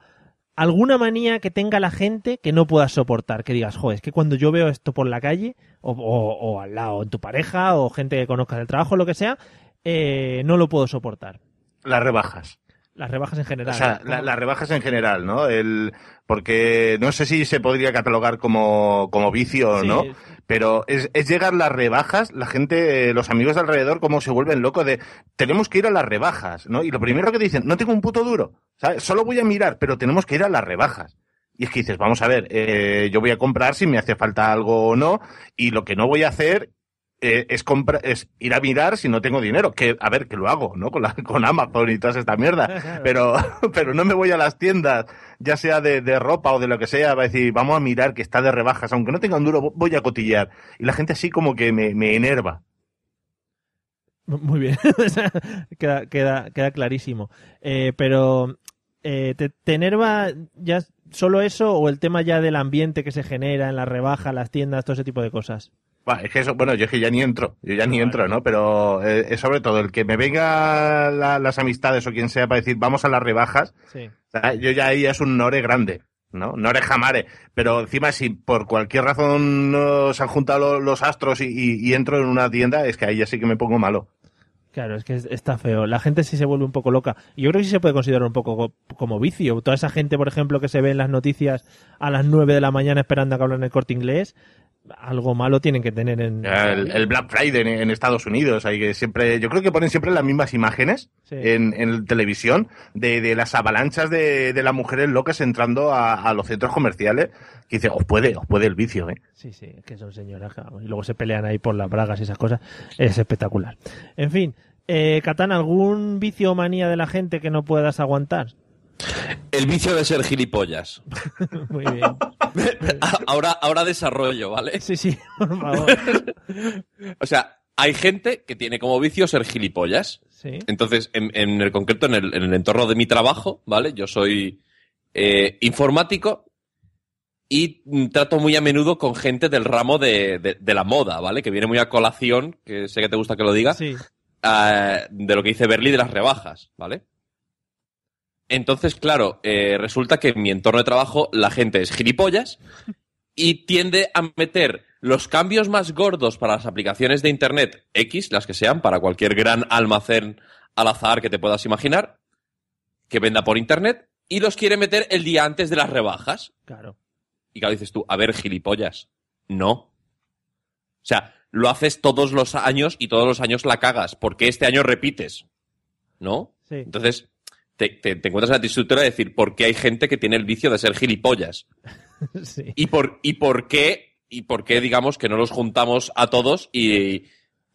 Speaker 1: ¿Alguna manía que tenga la gente que no puedas soportar? Que digas, joder, es que cuando yo veo esto por la calle, o, o- o al lado, en tu pareja, o gente que conozcas del trabajo, lo que sea, eh, no lo puedo soportar.
Speaker 2: Las rebajas.
Speaker 1: Las rebajas en general.
Speaker 2: O sea, la- las rebajas en general, ¿no? El, porque no sé si se podría catalogar como, como vicio o
Speaker 1: Sí.
Speaker 2: no, pero es, es llegar las rebajas, la gente, eh, los amigos de alrededor, como se vuelven locos de, tenemos que ir a las rebajas, ¿no? Y lo primero que dicen, no tengo un puto duro, ¿sabes? Solo voy a mirar, pero tenemos que ir a las rebajas. Y es que dices, vamos a ver, eh, yo voy a comprar si me hace falta algo o no, y lo que no voy a hacer eh, es compra- es ir a mirar si no tengo dinero. Que, a ver, que lo hago, ¿no? Con, la, con Amazon y todas esta mierda. Pero, pero no me voy a las tiendas, ya sea de, de ropa o de lo que sea, va a decir, vamos a mirar que está de rebajas, aunque no tenga un duro, voy a cotillear. Y la gente así como que me, me enerva.
Speaker 1: Muy bien, queda, queda, queda clarísimo. Eh, pero, eh, ¿te, te enerva ya solo eso o el tema ya del ambiente que se genera en la rebaja, las tiendas, todo ese tipo de cosas?
Speaker 2: Buah, es que eso, bueno, yo es que ya ni entro, yo ya ni entro, ¿no? Pero eh, es sobre todo el que me venga la- las amistades o quien sea para decir, vamos a las rebajas,
Speaker 1: Sí.
Speaker 2: Yo ya ahí es un Nore grande, ¿no? Nore jamare. Pero encima, si por cualquier razón no se han juntado lo- los astros y, y- y entro en una tienda, es que ahí ya sí que me pongo malo.
Speaker 1: Claro, es que es- está feo. La gente sí se vuelve un poco loca. Yo creo que sí se puede considerar un poco co- como vicio. Toda esa gente, por ejemplo, que se ve en las noticias a las 9 de la mañana esperando a que hablen el corte inglés, algo malo tienen que tener en...
Speaker 2: El, el Black Friday en, en Estados Unidos, ahí que siempre, yo creo que ponen siempre las mismas imágenes
Speaker 1: Sí.
Speaker 2: en, en televisión de, de las avalanchas de, de las mujeres locas entrando a, a los centros comerciales. Que dice, os puede, os puede el vicio, ¿eh?
Speaker 1: Sí, sí, es que son señoras. Y luego se pelean ahí por las bragas y esas cosas. Es espectacular. En fin, eh, Catán, ¿algún vicio o manía de la gente que no puedas aguantar?
Speaker 3: El vicio de ser gilipollas.
Speaker 1: Muy bien.
Speaker 3: ahora, ahora desarrollo, ¿vale?
Speaker 1: Sí, sí, por favor.
Speaker 3: o sea, hay gente que tiene como vicio ser gilipollas.
Speaker 1: Sí.
Speaker 3: Entonces, en, en el concreto, en el, en el entorno de mi trabajo, ¿vale? Yo soy eh, informático y mm, trato muy a menudo con gente del ramo de, de- de la moda, ¿vale? Que viene muy a colación, que sé que te gusta que lo diga,
Speaker 1: Sí.
Speaker 3: ah, de lo que dice Berly de las rebajas, ¿vale? Entonces, claro, eh, resulta que en mi entorno de trabajo la gente es gilipollas y tiende a meter los cambios más gordos para las aplicaciones de Internet X, las que sean, para cualquier gran almacén al azar que te puedas imaginar, que venda por Internet, y los quiere meter el día antes de las rebajas.
Speaker 1: Claro.
Speaker 3: Y claro, dices tú, a ver, gilipollas. No. O sea, lo haces todos los años y todos los años la cagas, porque este año repites. ¿No?
Speaker 1: Sí.
Speaker 3: Entonces, te, te- te encuentras en la tesitura de decir, ¿por qué hay gente que tiene el vicio de ser gilipollas?
Speaker 1: Sí.
Speaker 3: ¿Y por, y por qué, y por qué, digamos, que no los juntamos a todos y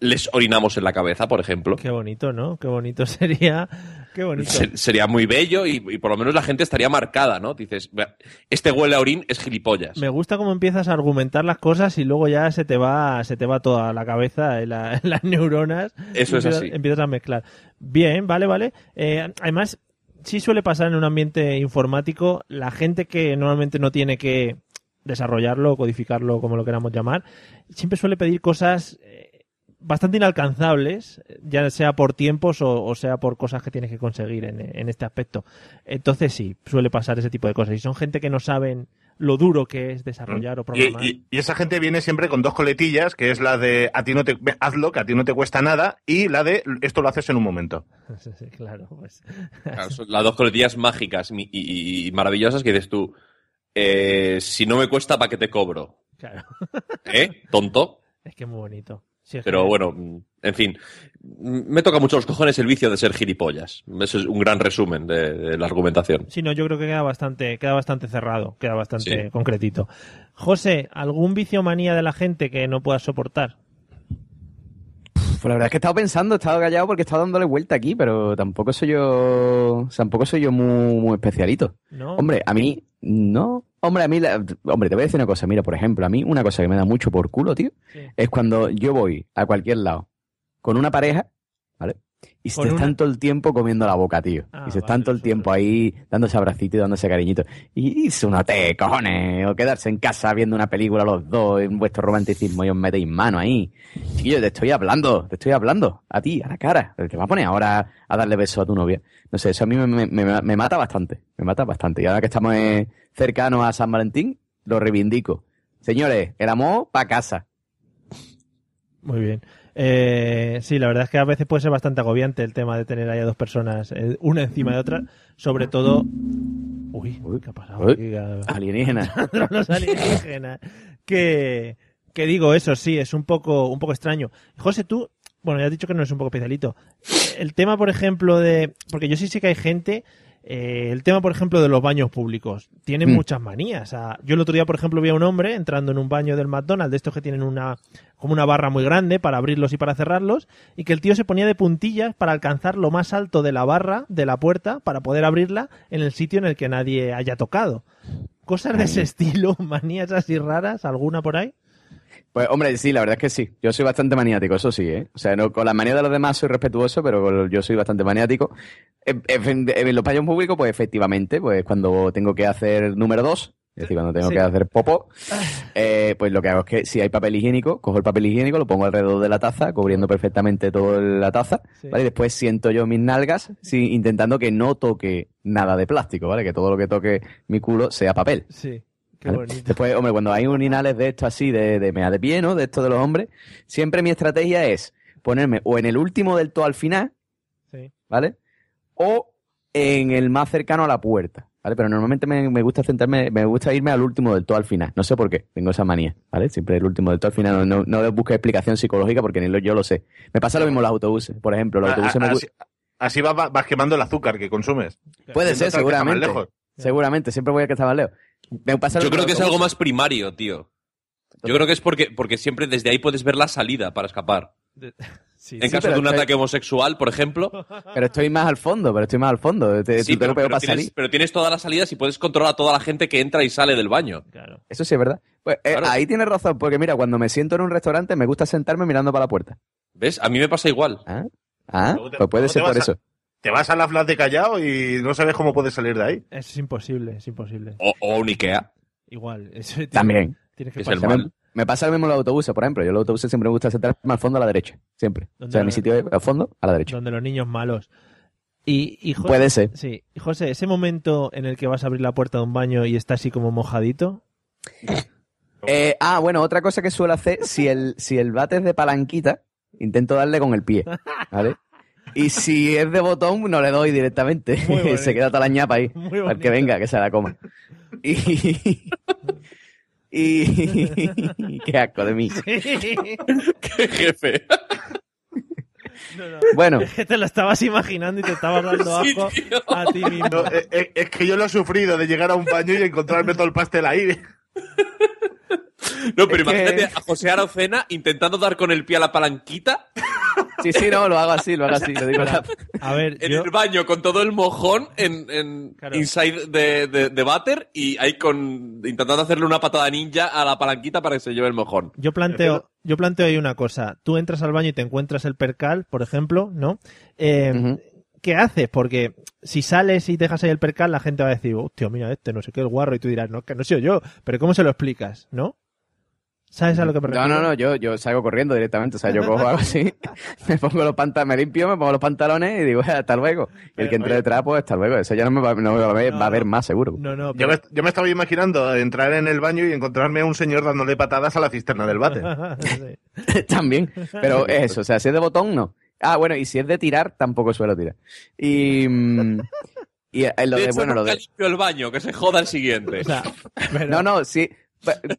Speaker 3: les orinamos en la cabeza, por ejemplo?
Speaker 1: Qué bonito, ¿no? Qué bonito sería. Qué bonito.
Speaker 3: Se- sería muy bello y, y por lo menos la gente estaría marcada, ¿no? Dices, "Vea, este huele a orín es gilipollas.
Speaker 1: Me gusta cómo empiezas a argumentar las cosas y luego ya se te va, se te va toda la cabeza, en la- en las neuronas.
Speaker 3: Eso es
Speaker 1: Empiezas-
Speaker 3: así.
Speaker 1: Empiezas a mezclar. Bien, vale, vale. Eh, además, sí suele pasar en un ambiente informático, la gente que normalmente no tiene que desarrollarlo, codificarlo, como lo queramos llamar, siempre suele pedir cosas eh, bastante inalcanzables, ya sea por tiempos o, sea por cosas que tienes que conseguir en este aspecto. Entonces sí, suele pasar ese tipo de cosas. Y son gente que no saben lo duro que es desarrollar o
Speaker 2: Y,
Speaker 1: programar.
Speaker 2: y- y esa gente viene siempre con dos coletillas, que es la de a ti no te hazlo, que a ti no te cuesta nada, y la de esto lo haces en un momento.
Speaker 1: Sí, sí, claro, pues.
Speaker 3: Claro, son las dos coletillas mágicas y, y- y maravillosas que dices tú, eh, si no me cuesta, ¿para qué te cobro?
Speaker 1: Claro.
Speaker 3: ¿Eh? Tonto.
Speaker 1: Es que es muy bonito. Sí,
Speaker 3: Pero bueno, en fin, me toca mucho los cojones el vicio de ser gilipollas. Eso es un gran resumen de, de la argumentación.
Speaker 1: Sí, no, yo creo que queda bastante, queda bastante cerrado, queda bastante
Speaker 3: Sí.
Speaker 1: concretito. José, ¿algún vicio manía de la gente que no puedas soportar?
Speaker 4: Pues la verdad es que he estado pensando, he estado callado porque he estado dándole vuelta aquí, pero tampoco soy yo, tampoco soy yo muy, muy especialito.
Speaker 1: ¿No?
Speaker 4: Hombre, a mí, no. Hombre, a mí, la- hombre, te voy a decir una cosa. Mira, por ejemplo, a mí una cosa que me da mucho por culo, tío, es cuando yo voy a cualquier lado con una pareja, ¿vale? Y se
Speaker 1: una-
Speaker 4: están todo el tiempo comiendo la boca, tío.
Speaker 1: Ah,
Speaker 4: y se están todo el tiempo ahí dándose abracitos y dándose cariñitos. Y, es una té, cojones. O quedarse en casa viendo una película los dos en vuestro romanticismo y os metéis mano ahí. Chiquillo, te estoy hablando, te estoy hablando. A ti, a la cara. Te vas a poner ahora a darle besos a tu novia. No sé, eso a mí me, me- me- me mata bastante. Me mata bastante. Y ahora que estamos eh, cercanos a San Valentín, lo reivindico. Señores, el amor pa' casa.
Speaker 1: Muy bien. Eh, sí, la verdad es que a veces puede ser bastante agobiante el tema de tener ahí a dos personas, eh, una encima de otra, sobre todo... Uy, ¿qué ha pasado?
Speaker 4: Uy, alienígena.
Speaker 1: los alienígenas. Que, que digo, eso sí, es un poco, un poco extraño. José, tú, bueno, ya has dicho que no es un poco especialito. El tema, por ejemplo, de. Porque yo sí sé que hay gente. Eh, el tema, por ejemplo, de los baños públicos. Tienen
Speaker 4: Mm.
Speaker 1: muchas manías. O sea, yo el otro día, por ejemplo, vi a un hombre entrando en un baño del McDonald's, de estos que tienen una como una barra muy grande para abrirlos y para cerrarlos, y que el tío se ponía de puntillas para alcanzar lo más alto de la barra de la puerta para poder abrirla en el sitio en el que nadie haya tocado. Cosas de ese estilo, manías así raras, alguna por ahí.
Speaker 4: Pues hombre, sí, la verdad es que sí. Yo soy bastante maniático, eso sí, ¿eh? O sea, no, con la manía de los demás soy respetuoso, pero yo soy bastante maniático. En, en- en los baños públicos, pues efectivamente, pues cuando tengo que hacer número dos, es decir, cuando tengo
Speaker 1: Sí.
Speaker 4: que hacer popó, eh, pues lo que hago es que si hay papel higiénico, cojo el papel higiénico, lo pongo alrededor de la taza, cubriendo perfectamente toda la taza,
Speaker 1: Sí.
Speaker 4: ¿vale? Y después siento yo mis nalgas, sí, intentando que no toque nada de plástico, ¿vale? Que todo lo que toque mi culo sea papel.
Speaker 1: Sí, qué
Speaker 4: ¿vale?
Speaker 1: bonito.
Speaker 4: Después, hombre, cuando hay urinales de esto así, de, de mea de pie, ¿no? De esto de los hombres, siempre mi estrategia es ponerme o en el último del todo al final,
Speaker 1: Sí.
Speaker 4: ¿vale? O en el más cercano a la puerta, ¿vale? Pero normalmente me, me gusta centrarme, me gusta irme al último del todo al final. No sé por qué, tengo esa manía, ¿vale? Siempre el último del todo al final. No, no, explicación psicológica porque ni lo- yo lo sé. Me pasa lo mismo en los autobuses, por ejemplo. Los
Speaker 2: A-
Speaker 4: autobuses me
Speaker 2: a- así, así vas, vas quemando el azúcar que consumes.
Speaker 4: Puede ser, seguramente.
Speaker 2: lejos.
Speaker 4: Seguramente, siempre voy a que más lejos. Me
Speaker 3: Yo creo que es algo más primario, tío. Yo creo que es porque, porque siempre desde ahí puedes ver la salida para escapar.
Speaker 1: Sí,
Speaker 3: en
Speaker 4: sí,
Speaker 3: caso de un
Speaker 4: estoy-
Speaker 3: ataque homosexual, por ejemplo.
Speaker 4: Pero estoy más al fondo, pero estoy más al fondo. Te,
Speaker 3: Sí, pero,
Speaker 4: pego
Speaker 3: pero
Speaker 4: para
Speaker 3: tienes,
Speaker 4: salir.
Speaker 3: pero tienes todas las salidas y puedes controlar a toda la gente que entra y sale del baño.
Speaker 4: Eso sí es verdad. Pues eh,
Speaker 3: Claro.
Speaker 4: ahí tienes razón, porque mira, cuando me siento en un restaurante me gusta sentarme mirando para la puerta.
Speaker 3: ¿Ves? A mí me pasa igual.
Speaker 4: Ah, ah pues puede ser por
Speaker 2: a-
Speaker 4: eso.
Speaker 2: Te vas a la flat de Callao y no sabes cómo puedes salir de ahí.
Speaker 1: Es imposible, es imposible.
Speaker 3: O, o un Ikea.
Speaker 1: Igual. eso tiene-
Speaker 4: También.
Speaker 1: Tienes que
Speaker 3: Es
Speaker 1: pasar-.
Speaker 4: Me pasa lo mismo en los autobuses, por ejemplo. Yo en los autobuses siempre me gusta sentarme al fondo a la derecha. Siempre. O
Speaker 1: ¿Dónde
Speaker 4: sea,
Speaker 1: la-
Speaker 4: mi sitio es al fondo a la derecha.
Speaker 1: donde los niños malos. Y, y José-
Speaker 4: Puede ser.
Speaker 1: Sí. Y José, ese momento en el que vas a abrir la puerta de un baño y está así como mojadito.
Speaker 4: Eh, ah, bueno, otra cosa que suelo hacer, si el, si el bate es de palanquita, intento darle con el pie. ¿Vale? Y si es de botón, no le doy directamente. Se queda toda la ñapa ahí.
Speaker 1: Bonito.
Speaker 4: que venga, que se la coma. Y. y. Qué asco de mí.
Speaker 3: ¡Qué jefe!
Speaker 1: No, no.
Speaker 4: Bueno.
Speaker 1: Es que te lo estabas imaginando y te estabas dando asco a ti mismo.
Speaker 2: No, eh, eh, es que yo lo he sufrido de llegar a un baño y encontrarme todo el pastel ahí.
Speaker 3: No, pero
Speaker 4: Es que-
Speaker 3: imagínate a José Arocena intentando dar con el pie a la palanquita
Speaker 4: Sí, sí, no, lo hago así, lo hago así. Lo digo
Speaker 1: A ver,
Speaker 3: en
Speaker 1: yo,
Speaker 3: el baño con todo el mojón en, en
Speaker 1: Claro.
Speaker 3: inside de, de, de váter y ahí con intentando hacerle una patada ninja a la palanquita para que se lleve el mojón.
Speaker 1: yo planteo, yo planteo ahí una cosa. Tú entras al baño y te encuentras el percal, por ejemplo, ¿no? Eh. ¿Qué haces? Porque si sales y dejas ahí el percal, la gente va a decir, hostia, mira este, no sé qué, el guarro, y tú dirás, no, que no soy yo. Pero ¿cómo se lo explicas? ¿no? ¿Sabes a lo que me
Speaker 4: No,
Speaker 1: refiero?
Speaker 4: no, no, yo, yo salgo corriendo directamente. O sea, yo cojo algo así, me pongo los pantalones, me limpio, me pongo los pantalones y digo, "Eh, hasta luego. Y el que entre detrás, pues hasta luego. Eso ya no me va, no me va a ver,
Speaker 1: No,
Speaker 4: va a ver
Speaker 1: no.
Speaker 4: más seguro.
Speaker 1: No, no,
Speaker 2: Yo me, yo me estaba imaginando entrar en el baño y encontrarme a un señor dándole patadas a la cisterna del bate.
Speaker 4: También. Pero es eso, o sea, si es de botón, no. Ah, bueno, y si es de tirar, tampoco suelo tirar. Y. mm, Y eh, lo
Speaker 3: de
Speaker 4: de,
Speaker 3: hecho,
Speaker 4: bueno, lo de.
Speaker 3: limpio el baño, que se joda el siguiente.
Speaker 1: O sea, pero-
Speaker 4: No, no, sí.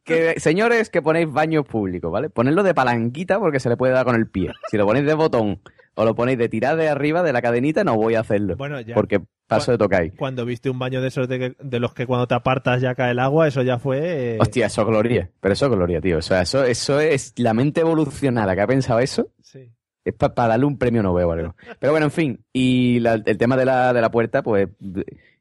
Speaker 4: Que, señores que ponéis baños públicos, ¿vale? Ponedlo de palanquita porque se le puede dar con el pie. Si lo ponéis de botón o lo ponéis de tirar de arriba de la cadenita, no voy a hacerlo.
Speaker 1: Bueno, ya.
Speaker 4: Porque paso de ahí.
Speaker 1: Cuando viste un baño de esos de, que- de los que cuando te apartas ya cae el agua, eso ya fue... eh,
Speaker 4: Hostia, eso es gloria. Pero eso es gloria, tío. O sea, eso, eso es la mente evolucionada que ha pensado eso.
Speaker 1: sí.
Speaker 4: Es para darle un premio Nobel o algo. Pero bueno, en fin. Y la- el tema de la, de la puerta, pues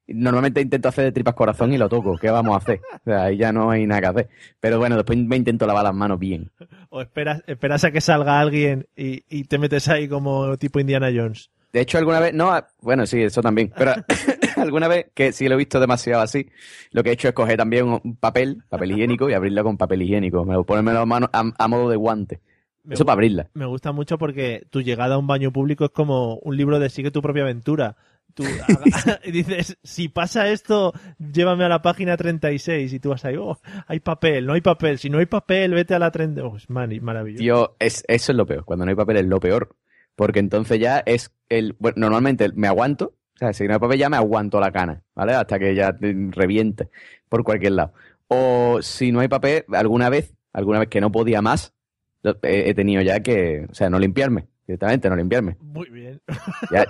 Speaker 4: normalmente intento hacer de tripas corazón y lo toco. ¿Qué vamos a hacer? O sea, ahí ya no hay nada que hacer. Pero bueno, después me intento lavar las manos bien.
Speaker 1: O esperas, esperas a que salga alguien y, y te metes ahí como tipo Indiana Jones.
Speaker 4: De hecho, alguna vez, no, bueno, sí, eso también, pero alguna vez que sí lo he visto demasiado así, lo que he hecho es coger también un papel, papel higiénico, y abrirla con papel higiénico, me lo ponerme las manos a, a modo de guante.
Speaker 1: Me
Speaker 4: Eso para abrirla.
Speaker 1: Me gusta mucho porque tu llegada a un baño público es como un libro de sigue tu propia aventura. Tú y dices, si pasa esto, llévame a la página 36 y tú vas ahí, oh, hay papel, no hay papel, si no hay papel, vete a la 30. Oh, es maravilloso.
Speaker 4: Tío, es, eso es lo peor. Cuando no hay papel es lo peor. Porque entonces ya es el. Bueno, normalmente me aguanto. O sea, si no hay papel ya me aguanto la cana, ¿vale? Hasta que ya te reviente por cualquier lado. O si no hay papel, alguna vez, alguna vez que no podía más, he, he tenido ya que. O sea, no limpiarme. Directamente, no limpiarme.
Speaker 1: Muy bien.
Speaker 4: Ya,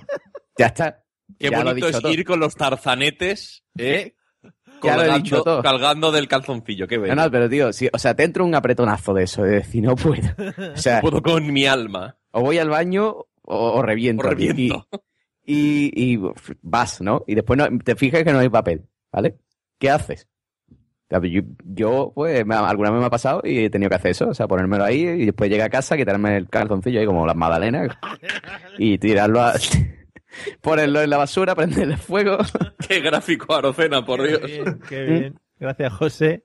Speaker 4: ya está.
Speaker 3: Qué
Speaker 4: Ya
Speaker 3: bonito es
Speaker 4: todo.
Speaker 3: ir con los tarzanetes, ¿eh?
Speaker 4: Ya lo he dicho
Speaker 3: Colgando,
Speaker 4: todo.
Speaker 3: colgando del calzoncillo, qué bello.
Speaker 4: No, no, pero tío, si, o sea, te entra un apretonazo de eso, de decir, no puedo. O sea,
Speaker 3: Puedo con mi alma.
Speaker 4: o voy al baño o, o reviento.
Speaker 3: O reviento.
Speaker 4: Y, y, y, uf, vas, ¿no? Y después no, te fijas que no hay papel, ¿vale? ¿Qué haces? Yo, yo, pues, me ha- alguna vez me ha pasado y he tenido que hacer eso, o sea, ponérmelo ahí y después llegar a casa, quitarme el calzoncillo ahí como las magdalenas y tirarlo a... ponerlo en la basura, prenderle fuego.
Speaker 3: Qué gráfico, Arocena, por Dios.
Speaker 1: Bien, qué bien. Gracias, José.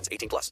Speaker 12: 18 plus.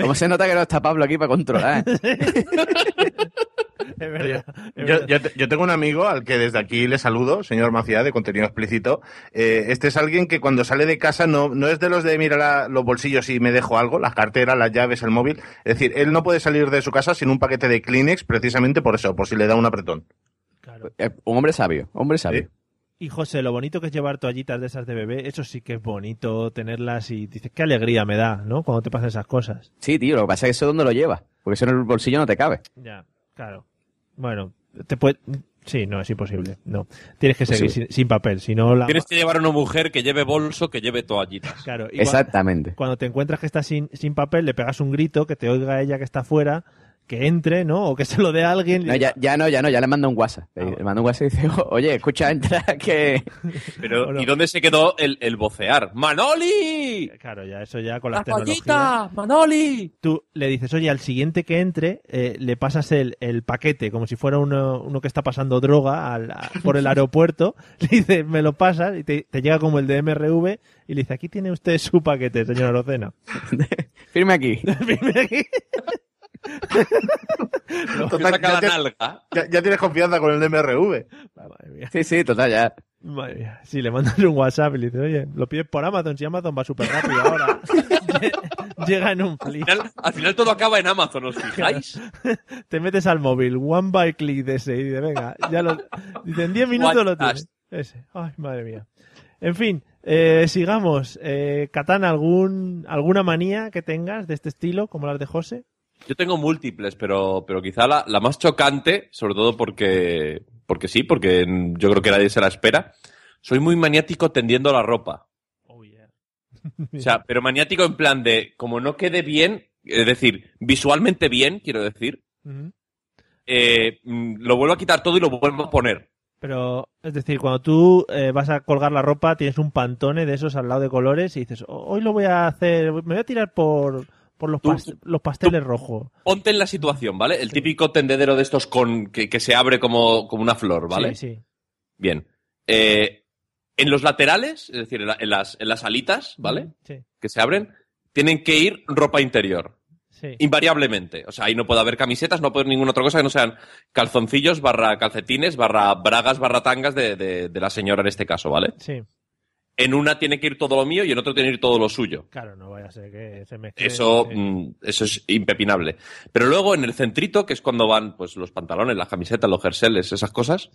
Speaker 4: Como se nota que no está Pablo aquí para controlar. ¿eh?
Speaker 1: Es verdad. es
Speaker 2: Yo, tengo un amigo al que desde aquí le saludo, señor Macía, de contenido explícito. Eh, este es alguien que cuando sale de casa no, no es de los de mira la- los bolsillos y me dejo algo, las carteras, las llaves, el móvil. Es decir, él no puede salir de su casa sin un paquete de Kleenex precisamente por eso, por si le da un apretón.
Speaker 4: Eh, Un hombre sabio, hombre sabio.
Speaker 1: Y José, lo bonito que es llevar toallitas de esas de bebé, eso sí que es bonito tenerlas y dices, qué alegría me da, ¿no? Cuando te pasan esas cosas.
Speaker 4: Sí, tío, lo que pasa es que eso dónde lo llevas. Porque eso en el bolsillo no te cabe.
Speaker 1: Ya, claro. Bueno, te puede... Sí, no, es imposible. No. Tienes que seguir
Speaker 4: Posible.
Speaker 1: sin, sin papel, si no la...
Speaker 3: Tienes que llevar a una mujer que lleve bolso, que lleve toallitas.
Speaker 1: Claro,
Speaker 4: Exactamente.
Speaker 1: Cuando te encuentras que estás sin, sin papel, le pegas un grito, que te oiga ella que está afuera, que entre, ¿no? O que se lo dé a alguien.
Speaker 4: No, ya, ya no, ya no, ya le mando un WhatsApp.
Speaker 1: Ah,
Speaker 4: Le mando un WhatsApp y dice, oye, escucha, entra que...
Speaker 3: Pero, ¿y dónde se quedó el, el vocear? ¡Manoli!
Speaker 1: Claro, ya eso ya con las
Speaker 3: ¡La
Speaker 1: tecnologías.
Speaker 3: ¡Manoli!
Speaker 1: Tú le dices, oye, al siguiente que entre, eh, le pasas el, el paquete, como si fuera uno, uno que está pasando droga al- a- por el aeropuerto. Le dices, me lo pasas y te, te llega como el de MRV y le dice, aquí tiene usted su paquete, señor Arocena.
Speaker 4: Firme aquí.
Speaker 1: Firme aquí.
Speaker 2: Total,
Speaker 3: saca
Speaker 2: ya,
Speaker 3: la
Speaker 2: te-
Speaker 3: nalga.
Speaker 2: ya- ya tienes confianza con el.
Speaker 1: Madre mía.
Speaker 4: Sí, sí, total, ya.
Speaker 1: Madre mía. Sí, le mandas un WhatsApp y le dices, oye, lo pides por Amazon, si Amazon va súper rápido ahora. Llega en un
Speaker 3: Al
Speaker 1: clic.
Speaker 3: final, al final todo acaba en Amazon, ¿os fijáis?
Speaker 1: Te metes al móvil, one by click de ese y dice, venga, ya lo... Dice, en 10 minutos lo tienes. Ese. Ay, madre mía. En fin, eh, sigamos. Eh, Katana, ¿algún, ¿alguna manía que tengas de este estilo, como las de José?
Speaker 3: Yo tengo múltiples, pero, pero quizá la, la más chocante, sobre todo porque, porque sí, porque yo creo que nadie se la espera. Soy muy maniático tendiendo la ropa. O sea, pero maniático en plan de, como no quede bien, es decir, visualmente bien, quiero decir, eh, mm, lo vuelvo a quitar todo y lo vuelvo a poner.
Speaker 1: Pero, es decir, cuando tú eh, vas a colgar la ropa, tienes un pantone de esos al lado de colores y dices, "Oh, hoy lo voy a hacer, me voy a tirar por, por los, pas- los pasteles rojos.
Speaker 3: Ponte en la situación, ¿vale? El típico tendedero de estos con que, que se abre como, como una flor, ¿vale?
Speaker 1: Sí, sí.
Speaker 3: Bien. Eh, en los laterales, es decir, en, la- en las, en las alitas, ¿vale?
Speaker 1: Sí,
Speaker 3: Que se abren, tienen que ir ropa interior.
Speaker 1: sí.
Speaker 3: Invariablemente. O sea, ahí no puede haber camisetas, no puede haber ninguna otra cosa que no sean calzoncillos, barra calcetines, barra bragas, barra tangas de, de- de la señora en este caso, ¿vale?
Speaker 1: Sí,
Speaker 3: En una tiene que ir todo lo mío y en otro tiene que ir todo lo suyo.
Speaker 1: claro, no vaya a ser que se mezcle.
Speaker 3: Eso, mm, eso es impepinable. Pero luego en el centrito, que es cuando van pues los pantalones, las camisetas, los jerseles, esas cosas,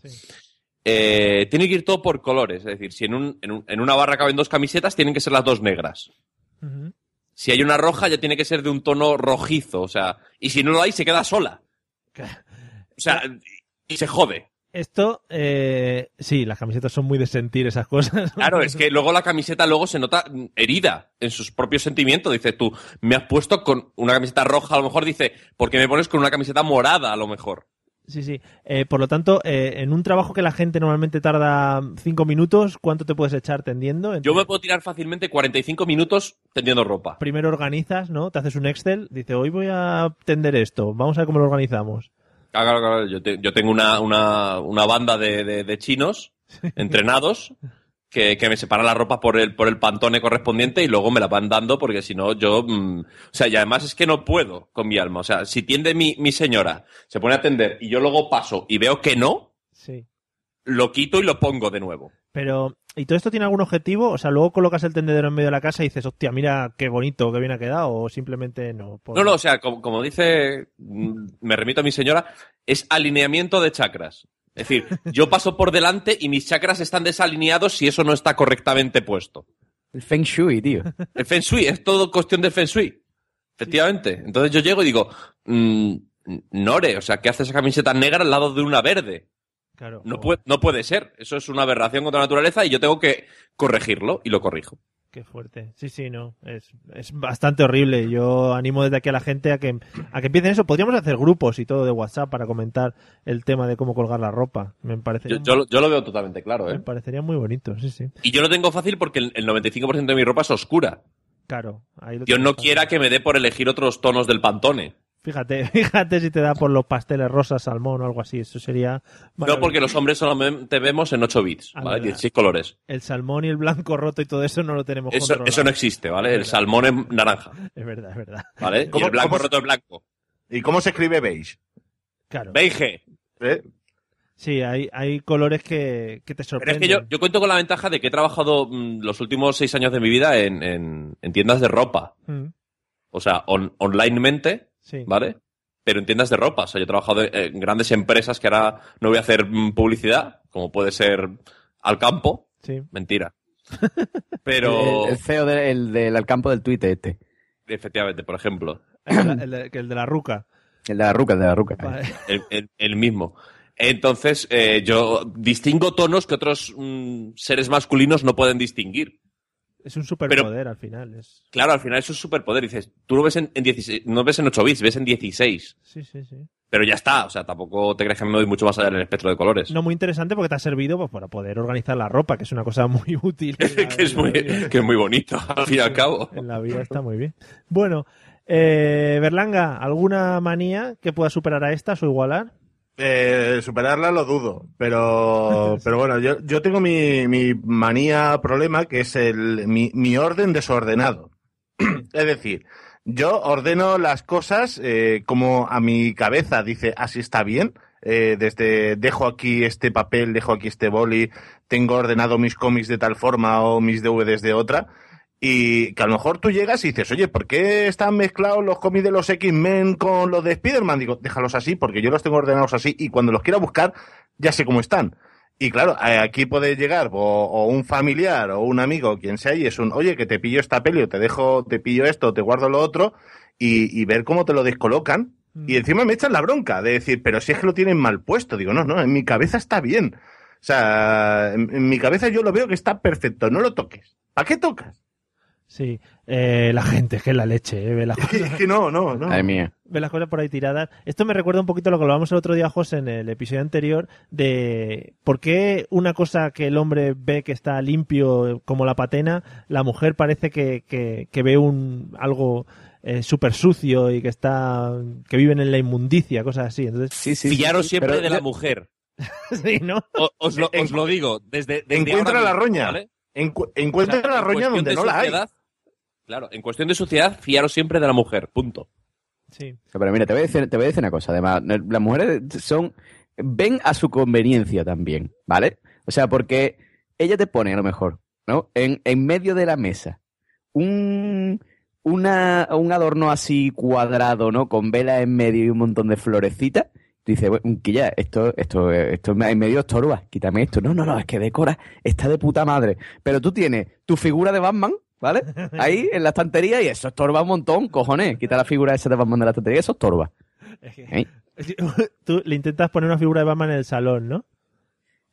Speaker 3: eh, tiene que ir todo por colores. Es decir, si en, un- en un- en una barra caben dos camisetas, tienen que ser las dos negras. Si hay una roja, ya tiene que ser de un tono rojizo. O sea, y si no lo hay, se queda sola. O sea, y se jode.
Speaker 1: Esto, eh, sí, las camisetas son muy de sentir esas cosas.
Speaker 3: Claro, es que luego la camiseta luego se nota herida en sus propios sentimientos. Dice tú, me has puesto con una camiseta roja, a lo mejor dice, ¿por qué me pones con una camiseta morada, a lo mejor?
Speaker 1: Sí, sí. Eh, por lo tanto, eh, en un trabajo que la gente normalmente tarda cinco minutos, ¿cuánto te puedes echar tendiendo?
Speaker 3: Yo me puedo tirar fácilmente 45 minutos tendiendo ropa.
Speaker 1: Primero organizas, ¿no? Te haces un Excel, dice, hoy voy a tender esto, vamos a ver cómo lo organizamos.
Speaker 3: Claro, claro, claro. Yo, te- yo tengo una, una, una banda de, de- de chinos entrenados que, que me separan la ropa por el, por el pantone correspondiente y luego me la van dando porque si no yo... mm, o sea, y además es que no puedo con mi alma. O sea, si tiende mi, mi señora, se pone a tender y yo luego paso y veo que no,
Speaker 1: Sí.
Speaker 3: lo quito y lo pongo de nuevo.
Speaker 1: Pero, ¿y todo esto tiene algún objetivo? O sea, luego colocas el tendedero en medio de la casa y dices, hostia, mira qué bonito, qué bien ha quedado, o simplemente no. Por-
Speaker 3: No, no, o sea, como, como dice, mm, me remito a mi señora, es alineamiento de chakras. Es decir, yo paso por delante y mis chakras están desalineados si eso no está correctamente puesto.
Speaker 4: El Feng Shui, tío.
Speaker 3: El Feng Shui, es todo cuestión de Feng Shui. Efectivamente. Entonces yo llego y digo, mm, Nore, o sea, ¿qué hace esa camiseta negra al lado de una verde?
Speaker 1: Claro.
Speaker 3: No puede, no puede ser. Eso es una aberración contra la naturaleza y yo tengo que corregirlo y lo corrijo.
Speaker 1: Qué fuerte. Sí, sí, no. Es, es bastante horrible. Yo animo desde aquí a la gente a que, a que empiecen eso. Podríamos hacer grupos y todo de WhatsApp para comentar el tema de cómo colgar la ropa. Me parece.
Speaker 3: Yo, yo, lo- yo lo veo totalmente claro,
Speaker 1: Me
Speaker 3: ¿eh?
Speaker 1: parecería muy bonito, sí, sí.
Speaker 3: Y yo lo tengo fácil porque el, el 95% de mi ropa es oscura.
Speaker 1: Claro. Ahí lo tienes
Speaker 3: no
Speaker 1: fácil.
Speaker 3: quiera que me dé por elegir otros tonos del pantone.
Speaker 1: Fíjate, fíjate si te da por los pasteles rosas, salmón o algo así. Eso sería.
Speaker 3: No porque los hombres solamente vemos en 8 bits,
Speaker 1: Ah,
Speaker 3: ¿vale?
Speaker 1: verdad.
Speaker 3: 16 colores.
Speaker 1: El salmón y el blanco roto y todo eso no lo tenemos
Speaker 3: Eso,
Speaker 1: controlado.
Speaker 3: eso no existe, ¿vale? El salmón es naranja,
Speaker 1: Es verdad, es verdad.
Speaker 3: ¿vale? Y
Speaker 2: ¿Cómo-
Speaker 3: el blanco
Speaker 2: cómo
Speaker 3: roto es blanco.
Speaker 2: ¿Y cómo se escribe beige?
Speaker 1: Claro.
Speaker 3: Beige.
Speaker 2: ¿Eh?
Speaker 1: Sí, hay, hay colores que, que te
Speaker 3: Pero es
Speaker 1: sorprenden.
Speaker 3: que yo, yo cuento con la ventaja de que he trabajado mm, los últimos seis años de mi vida en, en- en tiendas de ropa.
Speaker 1: Mm,
Speaker 3: O sea, on- onlinemente,
Speaker 1: sí.
Speaker 3: ¿vale? Pero en tiendas de ropa. O sea, yo he trabajado en grandes empresas que ahora no voy a hacer mm, publicidad, como puede ser al campo.
Speaker 1: Sí.
Speaker 3: Mentira. Pero,
Speaker 4: El, el CEO del, el del campo del Twitter este.
Speaker 3: efectivamente, por ejemplo,
Speaker 1: El de, la, el de- el de la ruca.
Speaker 4: El de la ruca, el de la ruca.
Speaker 1: Vale.
Speaker 3: el, el- el mismo. Entonces, eh, yo distingo tonos que otros mm, seres masculinos no pueden distinguir.
Speaker 1: Es un superpoder al final. Es...
Speaker 3: Claro, al final es superpoder. Dices, tú lo ves en, en 16, no ves en 8 bits, ves en 16.
Speaker 1: Sí, sí, sí.
Speaker 3: Pero ya está, o sea, tampoco te crees que me doy mucho más allá en el espectro de colores.
Speaker 1: No muy interesante porque te ha servido pues, para poder organizar la ropa, que es una cosa muy útil. la-
Speaker 3: que, es muy, que es muy bonito, al fin y al cabo.
Speaker 1: En la vida está muy bien. Bueno, eh, Berlanga, ¿alguna manía que pueda superar a estas o igualar?
Speaker 2: Eh, superarla lo dudo, pero, pero bueno, yo, yo tengo mi, mi manía problema que es el, mi, mi orden desordenado. es decir, yo ordeno las cosas eh, como a mi cabeza dice, así está bien. Eh, desde dejo aquí este papel, dejo aquí este boli, tengo ordenado mis cómics de tal forma o mis DVDs de otra. Y que a lo mejor tú llegas y dices, oye, ¿por qué están mezclados los cómics de los X-Men con los de Spider-Man? Digo, déjalos así, porque yo los tengo ordenados así y cuando los quiera buscar, ya sé cómo están. Y claro, aquí puede llegar o, o un familiar o un amigo, quien sea, y es un, oye, que te pillo esta peli o te dejo, te pillo esto, te guardo lo otro, y, y ver cómo te lo descolocan. Y encima me echan la bronca de decir, pero si es que lo tienen mal puesto. Digo, no, no, en mi cabeza está bien. O sea, en, en mi cabeza yo lo veo que está perfecto, no lo toques. ¿Para qué tocas?
Speaker 1: Sí, eh, la gente, que es la leche, eh, ve las
Speaker 2: Es que, es que no, no, no.
Speaker 4: Madre mía.
Speaker 1: ve las cosas por ahí tiradas. Esto me recuerda un poquito a lo que hablábamos el otro día, José, en el episodio anterior, de por qué una cosa que el hombre ve que está limpio como la patena, la mujer parece que, que, que ve un algo eh, súper sucio y que está que viven en la inmundicia, cosas así. Entonces,
Speaker 4: Sí, sí. Sí,
Speaker 3: siempre
Speaker 4: pero
Speaker 3: de la mujer.
Speaker 1: sí, ¿no?
Speaker 3: O- os, lo,
Speaker 2: En-
Speaker 3: os lo digo, desde, desde
Speaker 2: encuentra
Speaker 3: ahora
Speaker 2: la roña.
Speaker 3: ¿vale?
Speaker 2: Encu-
Speaker 3: O
Speaker 2: encuentra
Speaker 3: sea,
Speaker 2: la roña donde
Speaker 3: de
Speaker 2: no la hay.
Speaker 3: Claro, en cuestión de suciedad, fiaros siempre de la mujer, punto.
Speaker 1: Sí.
Speaker 4: Pero mira, te voy, a decir, te voy a decir una cosa. Además, las mujeres son. ven a su conveniencia también, ¿vale? O sea, porque ella te pone a lo mejor, ¿no? En, en medio de la mesa. Un. Una, un adorno así cuadrado, ¿no? Con vela en medio y un montón de florecitas. Dice, bueno, que ya, esto, esto, esto me medio estorba, quítame esto. No, no, no, es que decora, está de puta madre. Pero tú tienes tu figura de Batman, ¿vale? Ahí en la estantería y eso estorba un montón, cojones. Quita la figura esa de Batman de la estantería, eso estorba. ¿Eh?
Speaker 1: Tú le intentas poner una figura de Batman en el salón, ¿no?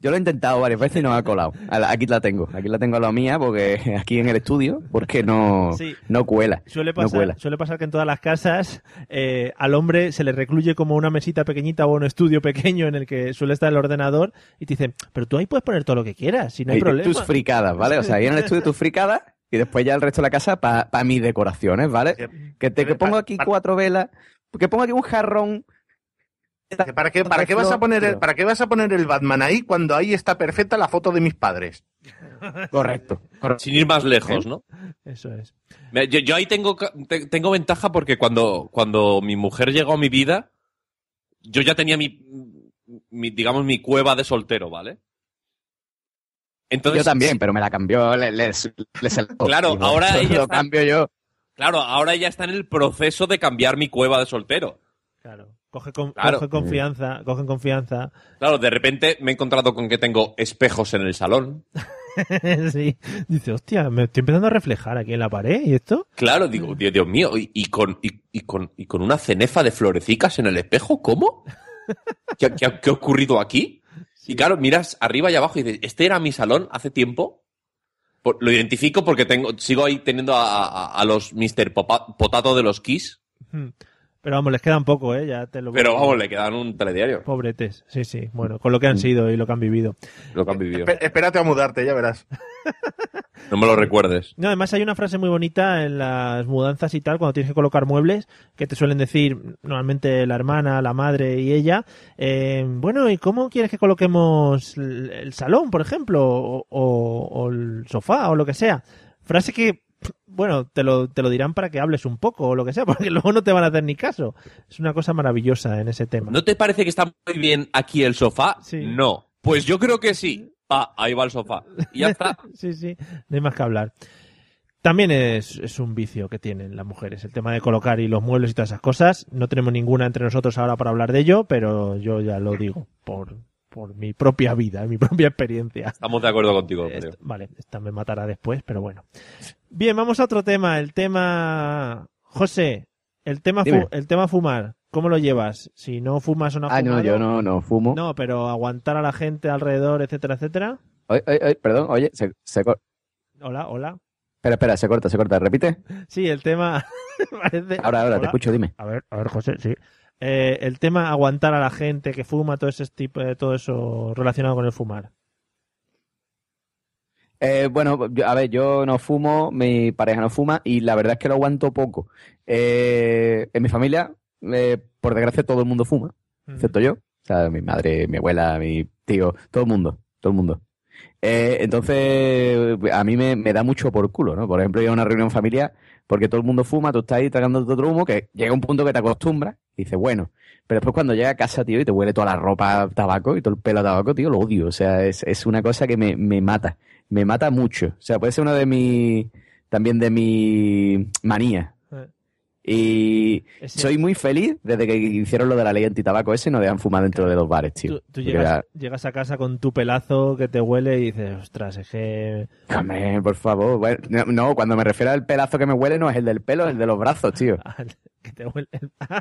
Speaker 4: Yo lo he intentado varias veces y no me ha colado. Aquí la tengo, aquí la tengo a la mía porque aquí en el estudio, porque no,
Speaker 1: Sí.
Speaker 4: no cuela.
Speaker 1: Suele
Speaker 4: no
Speaker 1: pasar,
Speaker 4: cuela.
Speaker 1: suele pasar que en todas las casas eh, al hombre se le recluye como una mesita pequeñita o un estudio pequeño en el que suele estar el ordenador y te dicen, pero tú ahí puedes poner todo lo que quieras, si no hay
Speaker 4: Ahí
Speaker 1: problema.
Speaker 4: Tus fricadas, ¿vale? O sea, ahí en el estudio tus fricadas y después ya el resto de la casa para mis decoraciones, ¿vale? Que te que pongo aquí cuatro velas, que pongo aquí un jarrón.
Speaker 2: ¿Para qué, para, qué vas a poner el, ¿Para qué vas a poner el Batman ahí cuando ahí está perfecta la foto de mis padres?
Speaker 4: Correcto.
Speaker 3: Sin ir más lejos, ¿no?
Speaker 1: Eso es.
Speaker 3: Yo, yo ahí tengo, tengo ventaja porque cuando, cuando mi mujer llegó a mi vida, yo ya tenía mi, mi, digamos, mi cueva de soltero, ¿vale? Entonces,
Speaker 4: yo también, pero me la cambió, le, le- le saltó.
Speaker 3: Claro,
Speaker 4: Digo,
Speaker 3: ahora ella
Speaker 4: lo
Speaker 3: está-
Speaker 4: cambio yo.
Speaker 3: Claro, ahora ella está en el proceso de cambiar mi cueva de soltero.
Speaker 1: Claro. Coge, con-
Speaker 3: Claro.
Speaker 1: coge confianza, cogen confianza.
Speaker 3: Claro, de repente me he encontrado con que tengo espejos en el salón.
Speaker 1: sí. Dice, hostia, me estoy empezando a reflejar aquí en la pared y esto.
Speaker 3: Claro, digo, Dios, Dios mío, y, y con, y, y con, y con una cenefa de florecicas en el espejo, ¿cómo? ¿Qué, ha- qué ha- qué ha ocurrido aquí? Y claro, miras arriba y abajo y dices, ¿este era mi salón hace tiempo? Lo identifico porque tengo, sigo ahí teniendo a, los Mr. Potato de los Kiss.
Speaker 1: Pero vamos, les quedan poco, ¿eh? Ya te lo
Speaker 3: pero vamos, le quedan un telediario.
Speaker 1: Pobretes, sí, sí. Bueno, con lo que han sido y lo que han vivido.
Speaker 3: Lo que han vivido.
Speaker 2: Espe- espérate a mudarte, ya verás.
Speaker 3: No me lo recuerdes.
Speaker 1: No, además hay una frase muy bonita en las mudanzas y tal, cuando tienes que colocar muebles, que te suelen decir normalmente la hermana, la madre y ella, eh, bueno, ¿y cómo quieres que coloquemos el, el salón, por ejemplo, o, o- o el sofá, o lo que sea? Frase que, bueno, te lo, te lo dirán para que hables un poco, o lo que sea, porque luego no te van a hacer ni caso. Es una cosa maravillosa en ese tema.
Speaker 3: ¿No te parece que está muy bien aquí el sofá?
Speaker 1: Sí.
Speaker 3: No. Pues yo creo que sí. Ah, ahí va el sofá. Y ya está.
Speaker 1: sí, sí, no hay más que hablar. También es, es un vicio que tienen las mujeres, el tema de colocar y los muebles y todas esas cosas. No tenemos ninguna entre nosotros ahora para hablar de ello, pero yo ya lo digo por, por mi propia vida, mi propia experiencia.
Speaker 3: Estamos de acuerdo contigo,
Speaker 1: Esto-
Speaker 3: creo.
Speaker 1: vale, esta me matará después, pero bueno. Bien, vamos a otro tema, el tema... José, el tema, fu- el tema fumar, ¿cómo lo llevas? Si no fumas o no has
Speaker 4: Ah, no, yo no, no fumo.
Speaker 1: No, pero aguantar a la gente alrededor, etcétera, etcétera.
Speaker 4: Oye, oye, oye, perdón, oye, se, se
Speaker 1: Hola, hola.
Speaker 4: Espera, espera, se corta, se corta. Repite.
Speaker 1: Sí, el tema parece...
Speaker 4: Ahora, ahora, te escucho, dime.
Speaker 1: A ver, a ver, José, sí. Eh, el tema aguantar a la gente que fuma, todo ese tipo, eh, todo eso relacionado con el fumar.
Speaker 4: Eh, bueno, yo- a ver, yo no fumo, mi pareja no fuma y la verdad es que lo aguanto poco. Eh, en mi familia, eh, por desgracia, todo el mundo fuma, excepto yo. O sea, mi madre, mi abuela, mi tío, todo el mundo, todo el mundo. Eh, entonces, a mí me, me da mucho por culo, ¿no? Por ejemplo, ir a una reunión familiar porque todo el mundo fuma, tú estás ahí tragando otro humo, que llega un punto que te acostumbras y dices, bueno, pero después cuando llega a casa, tío, y te huele toda la ropa a tabaco y todo el pelo a tabaco, tío, lo odio. O sea, es, es una cosa que me, me mata. Me mata mucho. O sea, puede ser una de mis, también de mi manía.
Speaker 1: Eh.
Speaker 4: Y
Speaker 1: Ese-
Speaker 4: soy muy feliz desde que hicieron lo de la ley antitabaco ese, no dejan fumar dentro de los bares, tío.
Speaker 1: Tú, llegas, llegas a casa con tu pelazo que te huele y dices, ostras, es que...
Speaker 4: por favor. Bueno, no, cuando me refiero al pelazo que me huele, no es el del pelo, es el de los brazos, tío.
Speaker 1: que te.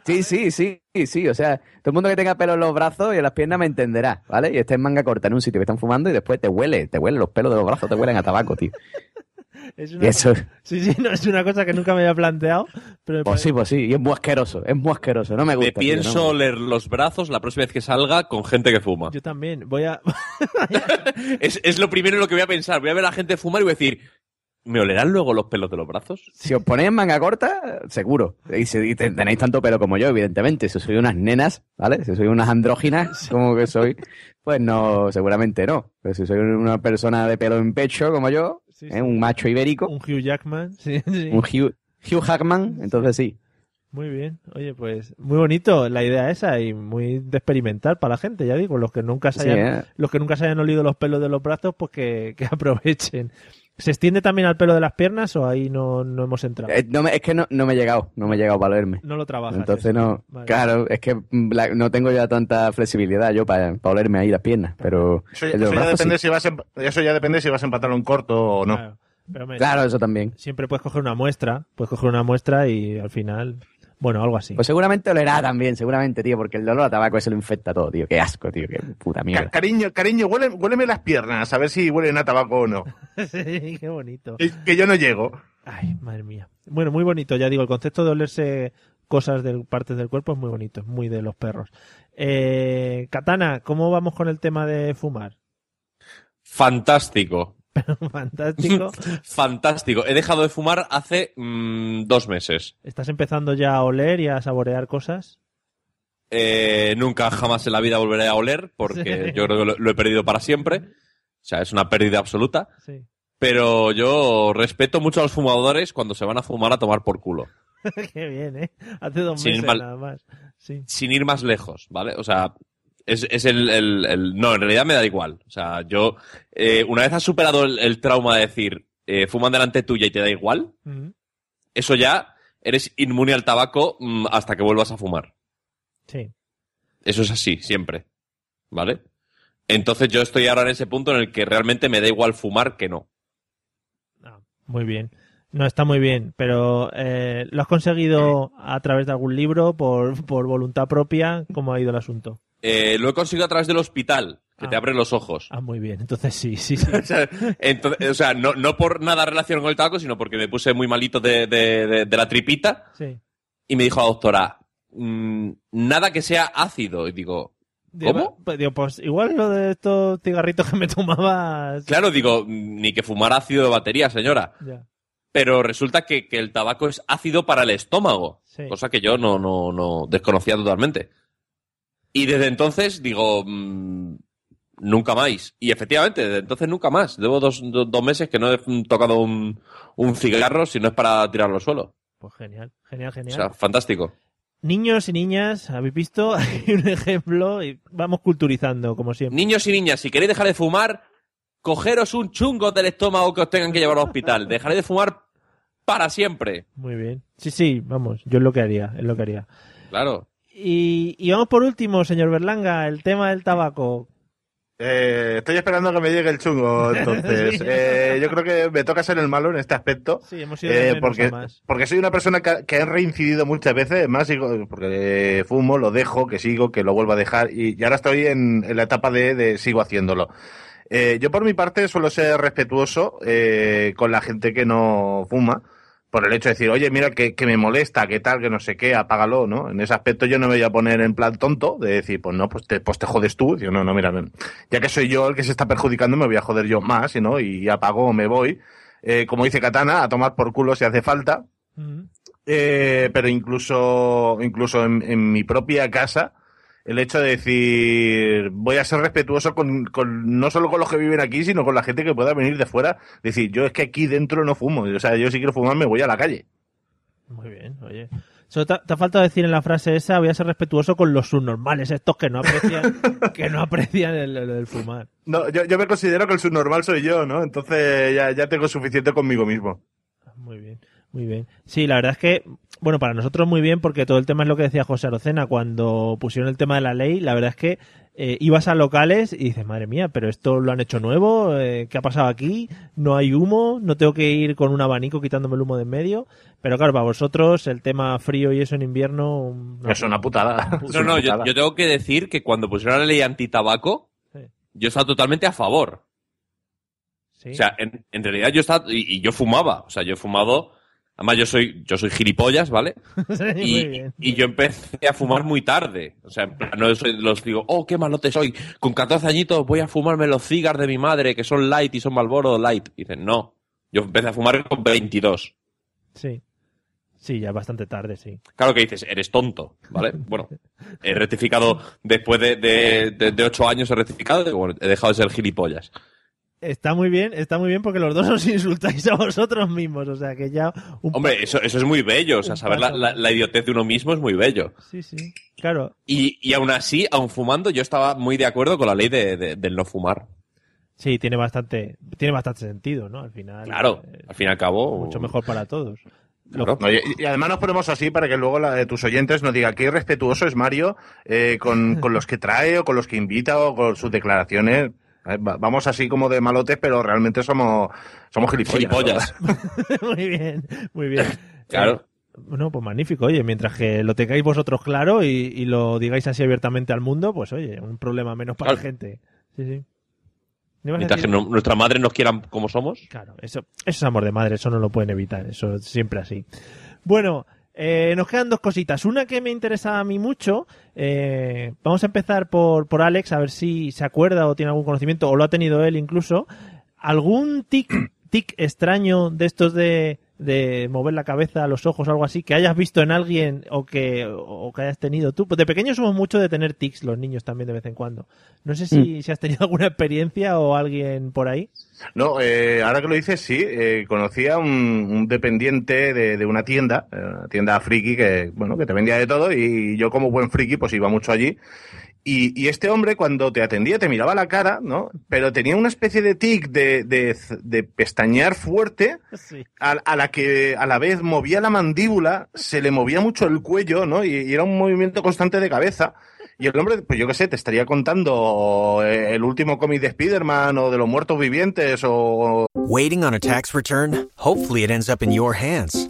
Speaker 4: Sí, sí, sí, sí, sí. O sea, todo el mundo que tenga pelo en los brazos y en las piernas me entenderá, ¿vale? Y esté en manga corta en un sitio que están fumando y después te huele, te huelen los pelos de los brazos, te huelen a tabaco, tío.
Speaker 1: Es una...
Speaker 4: eso,
Speaker 1: Sí, sí, no, es una cosa que nunca me había planteado. Pero
Speaker 4: pues sí, pues sí. Y es muy asqueroso, es muy asqueroso. No me gusta.
Speaker 3: Me
Speaker 4: tío,
Speaker 3: pienso
Speaker 4: no.
Speaker 3: oler los brazos la próxima vez que salga con gente que fuma.
Speaker 1: Yo también. Voy a...
Speaker 3: Es, es lo primero en lo que voy a pensar. Voy a ver a la gente fumar y voy a decir, ¿me olerán luego los pelos de los brazos?
Speaker 4: Si os ponéis manga corta, seguro. Y si tenéis tanto pelo como yo, evidentemente. Si sois unas nenas, ¿vale? Si sois unas andróginas, como que soy, pues no, seguramente no. Pero si soy una persona de pelo en pecho, como yo,
Speaker 1: Sí,
Speaker 4: ¿eh?
Speaker 1: sí.
Speaker 4: un macho ibérico,
Speaker 1: Un Hugh Jackman. Sí, sí.
Speaker 4: un Hugh, Hugh Hackman, entonces sí.
Speaker 1: Muy bien. Oye, pues muy bonito la idea esa y muy de experimentar para la gente, ya digo, los que nunca se
Speaker 4: Sí,
Speaker 1: hayan,
Speaker 4: ¿eh?
Speaker 1: los que nunca se hayan olido los pelos de los brazos, pues que, que aprovechen. ¿Se extiende también al pelo de las piernas o ahí no, no hemos entrado?
Speaker 4: Eh, no me- es que no, no me he llegado, no me he llegado para olerme.
Speaker 1: No lo trabajas.
Speaker 4: Entonces
Speaker 1: eso.
Speaker 4: no,
Speaker 1: Vale.
Speaker 4: claro, es que mm, la- no tengo ya tanta flexibilidad yo para, para olerme ahí las piernas, pero
Speaker 2: Eso, eso ya
Speaker 4: brazos
Speaker 2: depende
Speaker 4: sí.
Speaker 2: si vas en, eso ya depende si vas en pantalón corto o no.
Speaker 1: Claro. Pero, hombre,
Speaker 4: Claro, eso también.
Speaker 1: Siempre puedes coger una muestra, puedes coger una muestra y al final, bueno, algo así.
Speaker 4: Pues seguramente olerá también, seguramente, tío, porque el olor a tabaco se lo infecta todo, tío. Qué asco, tío, qué puta
Speaker 2: Ca-
Speaker 4: mierda.
Speaker 2: cariño, cariño, huele- huéleme las piernas, a ver si huelen a tabaco o no.
Speaker 1: Sí, qué bonito.
Speaker 2: Que, que yo no llego.
Speaker 1: Ay, madre mía. Bueno, muy bonito, ya digo, el concepto de olerse cosas de partes del cuerpo es muy bonito, es muy de los perros. Eh, Katana, ¿cómo vamos con el tema de fumar?
Speaker 3: Fantástico.
Speaker 1: Fantástico.
Speaker 3: Fantástico. He dejado de fumar hace mm, dos meses.
Speaker 1: ¿Estás empezando ya a oler y a saborear cosas?
Speaker 3: Eh, nunca jamás en la vida volveré a oler porque
Speaker 1: Sí.
Speaker 3: yo creo que lo, lo he perdido para siempre. O sea, es una pérdida absoluta.
Speaker 1: Sí.
Speaker 3: Pero yo respeto mucho a los fumadores cuando se van a fumar a tomar por culo.
Speaker 1: Qué bien, ¿eh? Hace dos
Speaker 3: Sin
Speaker 1: meses
Speaker 3: mal-
Speaker 1: nada más. Sí.
Speaker 3: Sin ir más lejos, ¿vale? O sea, es, es el, el- el- No, en realidad me da igual. O sea, yo... eh, una vez has superado el, el trauma de decir, eh, fuman delante tuya y te da igual, eso ya eres inmune al tabaco mm, hasta que vuelvas a fumar.
Speaker 1: Sí.
Speaker 3: Eso es así, siempre. ¿Vale? Entonces yo estoy ahora en ese punto en el que realmente me da igual fumar que no.
Speaker 1: Muy bien. No, está muy bien, pero eh, ¿lo has conseguido a través de algún libro, por, por voluntad propia? ¿Cómo ha ido el asunto?
Speaker 3: Eh, lo he conseguido a través del hospital, que te
Speaker 1: Ah.
Speaker 3: abre los ojos.
Speaker 1: Ah, muy bien. Entonces sí, sí, sí.
Speaker 3: O sea, entonces, o sea, no, no por nada relacionado con el tabaco, sino porque me puse muy malito de, de- de- de la tripita
Speaker 1: Sí.
Speaker 3: y me dijo la doctora, "Mm, nada que sea ácido. Y digo, ¿cómo?
Speaker 1: Pues, digo, pues igual lo de estos cigarritos que me tomaba...
Speaker 3: Claro, digo, ni que fumar ácido de batería, señora.
Speaker 1: Ya.
Speaker 3: Pero resulta que, que el tabaco es ácido para el estómago,
Speaker 1: Sí.
Speaker 3: cosa que yo no, no, no desconocía totalmente. Y desde entonces digo, mm, nunca más. Y efectivamente, desde entonces nunca más. Llevo dos, do- dos meses que no he tocado un, un cigarro si no es para tirarlo al suelo.
Speaker 1: Pues genial, genial,
Speaker 3: O
Speaker 1: genial.
Speaker 3: sea, fantástico.
Speaker 1: Niños y niñas, ¿habéis visto? Hay un ejemplo y vamos culturizando, como siempre.
Speaker 3: Niños y niñas, si queréis dejar de fumar, cogeros un chungo del estómago que os tengan que llevar al hospital. Dejaré de fumar para siempre.
Speaker 1: Muy bien. Sí, sí, vamos, yo es lo que haría, es lo que haría.
Speaker 3: Claro.
Speaker 1: Y, y vamos por último, señor Berlanga, el tema del tabaco.
Speaker 2: Eh, estoy esperando a que me llegue el chungo, entonces.
Speaker 1: Sí.
Speaker 2: Eh, yo creo que me toca ser el malo en este aspecto.
Speaker 1: Sí, hemos ido de
Speaker 2: eh, porque,
Speaker 1: más.
Speaker 2: porque soy una persona que, que he reincidido muchas veces, más sigo- porque fumo, lo dejo, que sigo, que lo vuelvo a dejar, y, y ahora estoy en, en la etapa de, de sigo haciéndolo. Eh, yo por mi parte suelo ser respetuoso eh, con la gente que no fuma, por el hecho de decir, oye, mira que, que me molesta, que tal, que no sé qué, apágalo, ¿no? En ese aspecto yo no me voy a poner en plan tonto de decir, pues no, pues te, pues te jodes tú. Digo, no, no, mira, ya que soy yo el que se está perjudicando, me voy a joder yo más, ¿no? Y apago o me voy. Eh, como dice Katana, a tomar por culo si hace falta. Eh, pero incluso, incluso en, en mi propia casa, el hecho de decir, voy a ser respetuoso con, con, no solo con los que viven aquí, sino con la gente que pueda venir de fuera. Decir, yo es que aquí dentro no fumo. O sea, yo si quiero fumar me voy a la calle.
Speaker 1: Muy bien, oye. Te, te ha faltado decir en la frase esa, voy a ser respetuoso con los subnormales, estos que no aprecian, que no aprecian el, el- el fumar.
Speaker 2: No, yo, yo me considero que el subnormal soy yo, ¿no? Entonces ya, ya tengo suficiente conmigo mismo.
Speaker 1: Muy bien, muy bien. Sí, la verdad es que, bueno, para nosotros muy bien, porque todo el tema es lo que decía José Arocena, cuando pusieron el tema de la ley, la verdad es que eh, ibas a locales y dices, madre mía, pero esto lo han hecho nuevo, eh, ¿qué ha pasado aquí? No hay humo, no tengo que ir con un abanico quitándome el humo de en medio. Pero claro, para vosotros el tema frío y eso en invierno... una-
Speaker 2: Es una putada.
Speaker 3: No, no, yo, tengo que decir que cuando pusieron la ley antitabaco,
Speaker 1: Sí.
Speaker 3: yo estaba totalmente a favor.
Speaker 1: Sí.
Speaker 3: O sea, en, en realidad yo estaba, y, y yo fumaba, o sea, yo he fumado, además yo soy, yo soy gilipollas, ¿vale?
Speaker 1: Sí,
Speaker 3: Y, y yo empecé a fumar muy tarde. O sea, no soy- los digo, oh, qué malote soy. Con 14 añitos voy a fumarme los cigars de mi madre, que son light y son Malboro light. Y dicen, no. Yo empecé a fumar con 22.
Speaker 1: Sí. Sí, ya bastante tarde, sí.
Speaker 3: Claro que dices, eres tonto, ¿vale? Bueno, he rectificado después de, de, de, de ocho años, he rectificado, y bueno, he dejado de ser gilipollas.
Speaker 1: Está muy bien, está muy bien porque los dos os insultáis a vosotros mismos, o sea que ya un
Speaker 3: Hombre, eso, eso es muy bello, o sea, saber la, la, la idiotez de uno mismo es muy bello.
Speaker 1: Sí, sí. Claro.
Speaker 3: Y, y aún así, aún fumando, yo estaba muy de acuerdo con la ley de, de- del no fumar.
Speaker 1: Sí, tiene bastante, tiene bastante sentido, ¿no? Al final.
Speaker 3: Claro, al fin y al cabo.
Speaker 1: Mucho mejor para todos.
Speaker 3: Claro.
Speaker 2: No, y, y además nos ponemos así para que luego la de tus oyentes nos diga qué respetuoso es Mario eh, con, con los que trae o con los que invita o con sus declaraciones. Va- Vamos así como de malotes, pero realmente somos, somos gilipollas.
Speaker 3: Gilipollas.
Speaker 1: muy bien, muy bien.
Speaker 3: Claro.
Speaker 1: Eh, bueno, pues magnífico. Oye, mientras que lo tengáis vosotros claro y, y lo digáis así abiertamente al mundo, pues oye, un problema menos para
Speaker 3: Claro.
Speaker 1: la gente. Sí, sí. ¿Me ibas a
Speaker 3: Mientras que no- nuestra madre nos quieran como somos.
Speaker 1: Claro, eso, eso es amor de madre, eso no lo pueden evitar, eso es siempre así. Bueno, eh, nos quedan dos cositas. Una que me interesa a mí mucho, eh, vamos a empezar por, por Alex, a ver si se acuerda o tiene algún conocimiento, o lo ha tenido él incluso. ¿Algún tic, tic extraño de estos de, de mover la cabeza, los ojos, algo así, que hayas visto en alguien o que, o que hayas tenido tú? Pues de pequeños somos mucho de tener tics, los niños también de vez en cuando. No sé si, si has tenido alguna experiencia o alguien por ahí.
Speaker 2: No, eh, ahora que lo dices, sí, eh, conocí a un, un dependiente de, de una tienda, eh, una tienda friki que, bueno, que te vendía de todo y yo como buen friki pues iba mucho allí. Y, y este hombre cuando te atendía te miraba la cara, ¿no? Pero tenía una especie de tic de, de, de pestañear fuerte
Speaker 1: Sí.
Speaker 2: a, a la que a la vez movía la mandíbula, se le movía mucho el cuello, ¿no? Y, y era un movimiento constante de cabeza. Y el hombre, pues yo qué sé, te estaría contando eh, el último cómic de Spider-Man o de los muertos vivientes o...
Speaker 13: Waiting on a tax return? Hopefully, it ends up in your hands.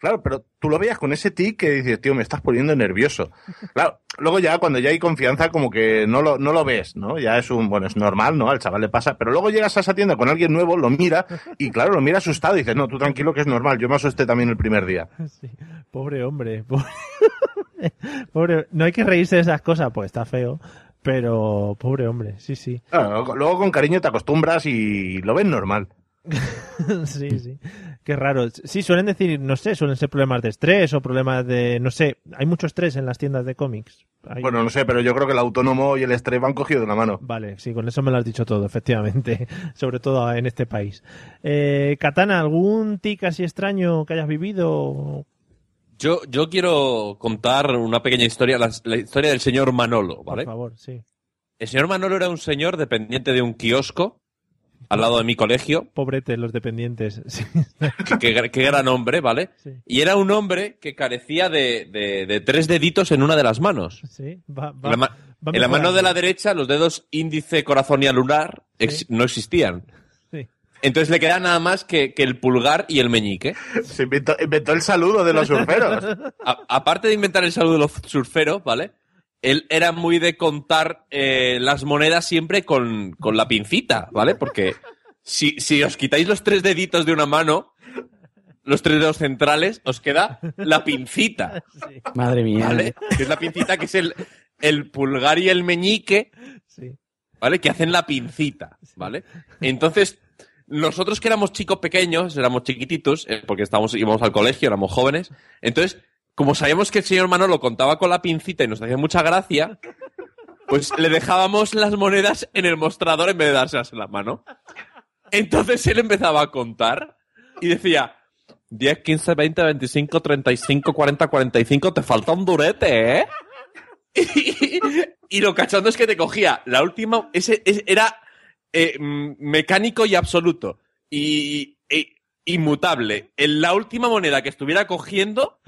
Speaker 2: Claro, pero tú lo veías con ese tic que dices, tío, me estás poniendo nervioso. Claro, luego ya cuando ya hay confianza como que no lo, no lo ves, ¿no? Ya es un, bueno, es normal, ¿no? Al chaval le pasa, pero luego llegas a esa tienda con alguien nuevo, lo mira y claro, lo mira asustado y dices, no, tú tranquilo que es normal, yo me asusté también el primer día.
Speaker 1: Sí. Pobre hombre. Pobre... pobre- No hay que reírse de esas cosas, pues está feo. Pero pobre hombre, sí, sí.
Speaker 2: Claro, luego con cariño te acostumbras y lo ves normal.
Speaker 1: sí, sí. Qué raro. Sí, suelen decir, no sé, suelen ser problemas de estrés o problemas de, no sé, hay mucho estrés en las tiendas de cómics. Hay-
Speaker 2: Bueno, no sé, pero yo creo que el autónomo y el estrés van cogidos de la mano.
Speaker 1: Vale, sí, con eso me lo has dicho todo, efectivamente, sobre todo en este país. Eh, Katana, ¿algún tic así extraño que hayas vivido?
Speaker 3: Yo, yo quiero contar una pequeña historia, la, la historia del señor Manolo, ¿vale?
Speaker 1: Por favor, sí.
Speaker 3: El señor Manolo era un señor dependiente de un kiosco al lado de mi colegio.
Speaker 1: Pobrete, los dependientes. Sí.
Speaker 3: Qué, qué gran hombre, ¿vale?
Speaker 1: Sí.
Speaker 3: Y era un hombre que carecía de, de- de tres deditos en una de las manos.
Speaker 1: Sí, va, va-
Speaker 3: En la, ma-
Speaker 1: va
Speaker 3: en la mano de la derecha, los dedos índice, corazón y anular ex- no existían. Entonces le queda nada más que, que el pulgar y el meñique.
Speaker 2: Se inventó, inventó el saludo de los surferos.
Speaker 3: A- aparte de inventar el saludo de los surferos, ¿vale? Él era muy de contar eh, las monedas siempre con, con la pincita, ¿vale? Porque si, si os quitáis los tres deditos de una mano, los tres dedos centrales, os queda la pincita,
Speaker 4: Madre mía.
Speaker 3: ¿vale? Que es la pincita que es el, el pulgar y el meñique,
Speaker 1: Sí.
Speaker 3: ¿vale? Que hacen la pincita, ¿vale? Entonces, nosotros que éramos chicos pequeños, éramos chiquititos, eh, porque estábamos, íbamos al colegio, éramos jóvenes, entonces, como sabíamos que el señor Manolo contaba con la pincita y nos hacía mucha gracia, pues le dejábamos las monedas en el mostrador en vez de dárselas en la mano. Entonces él empezaba a contar y decía, 10, 15, 20, 25, 35, 40, 45, te falta un durete, ¿eh? Y, y lo cachondo es que te cogía la última, ese, ese era eh, mm, mecánico y absoluto y, e- inmutable. En la última moneda que estuviera cogiendo,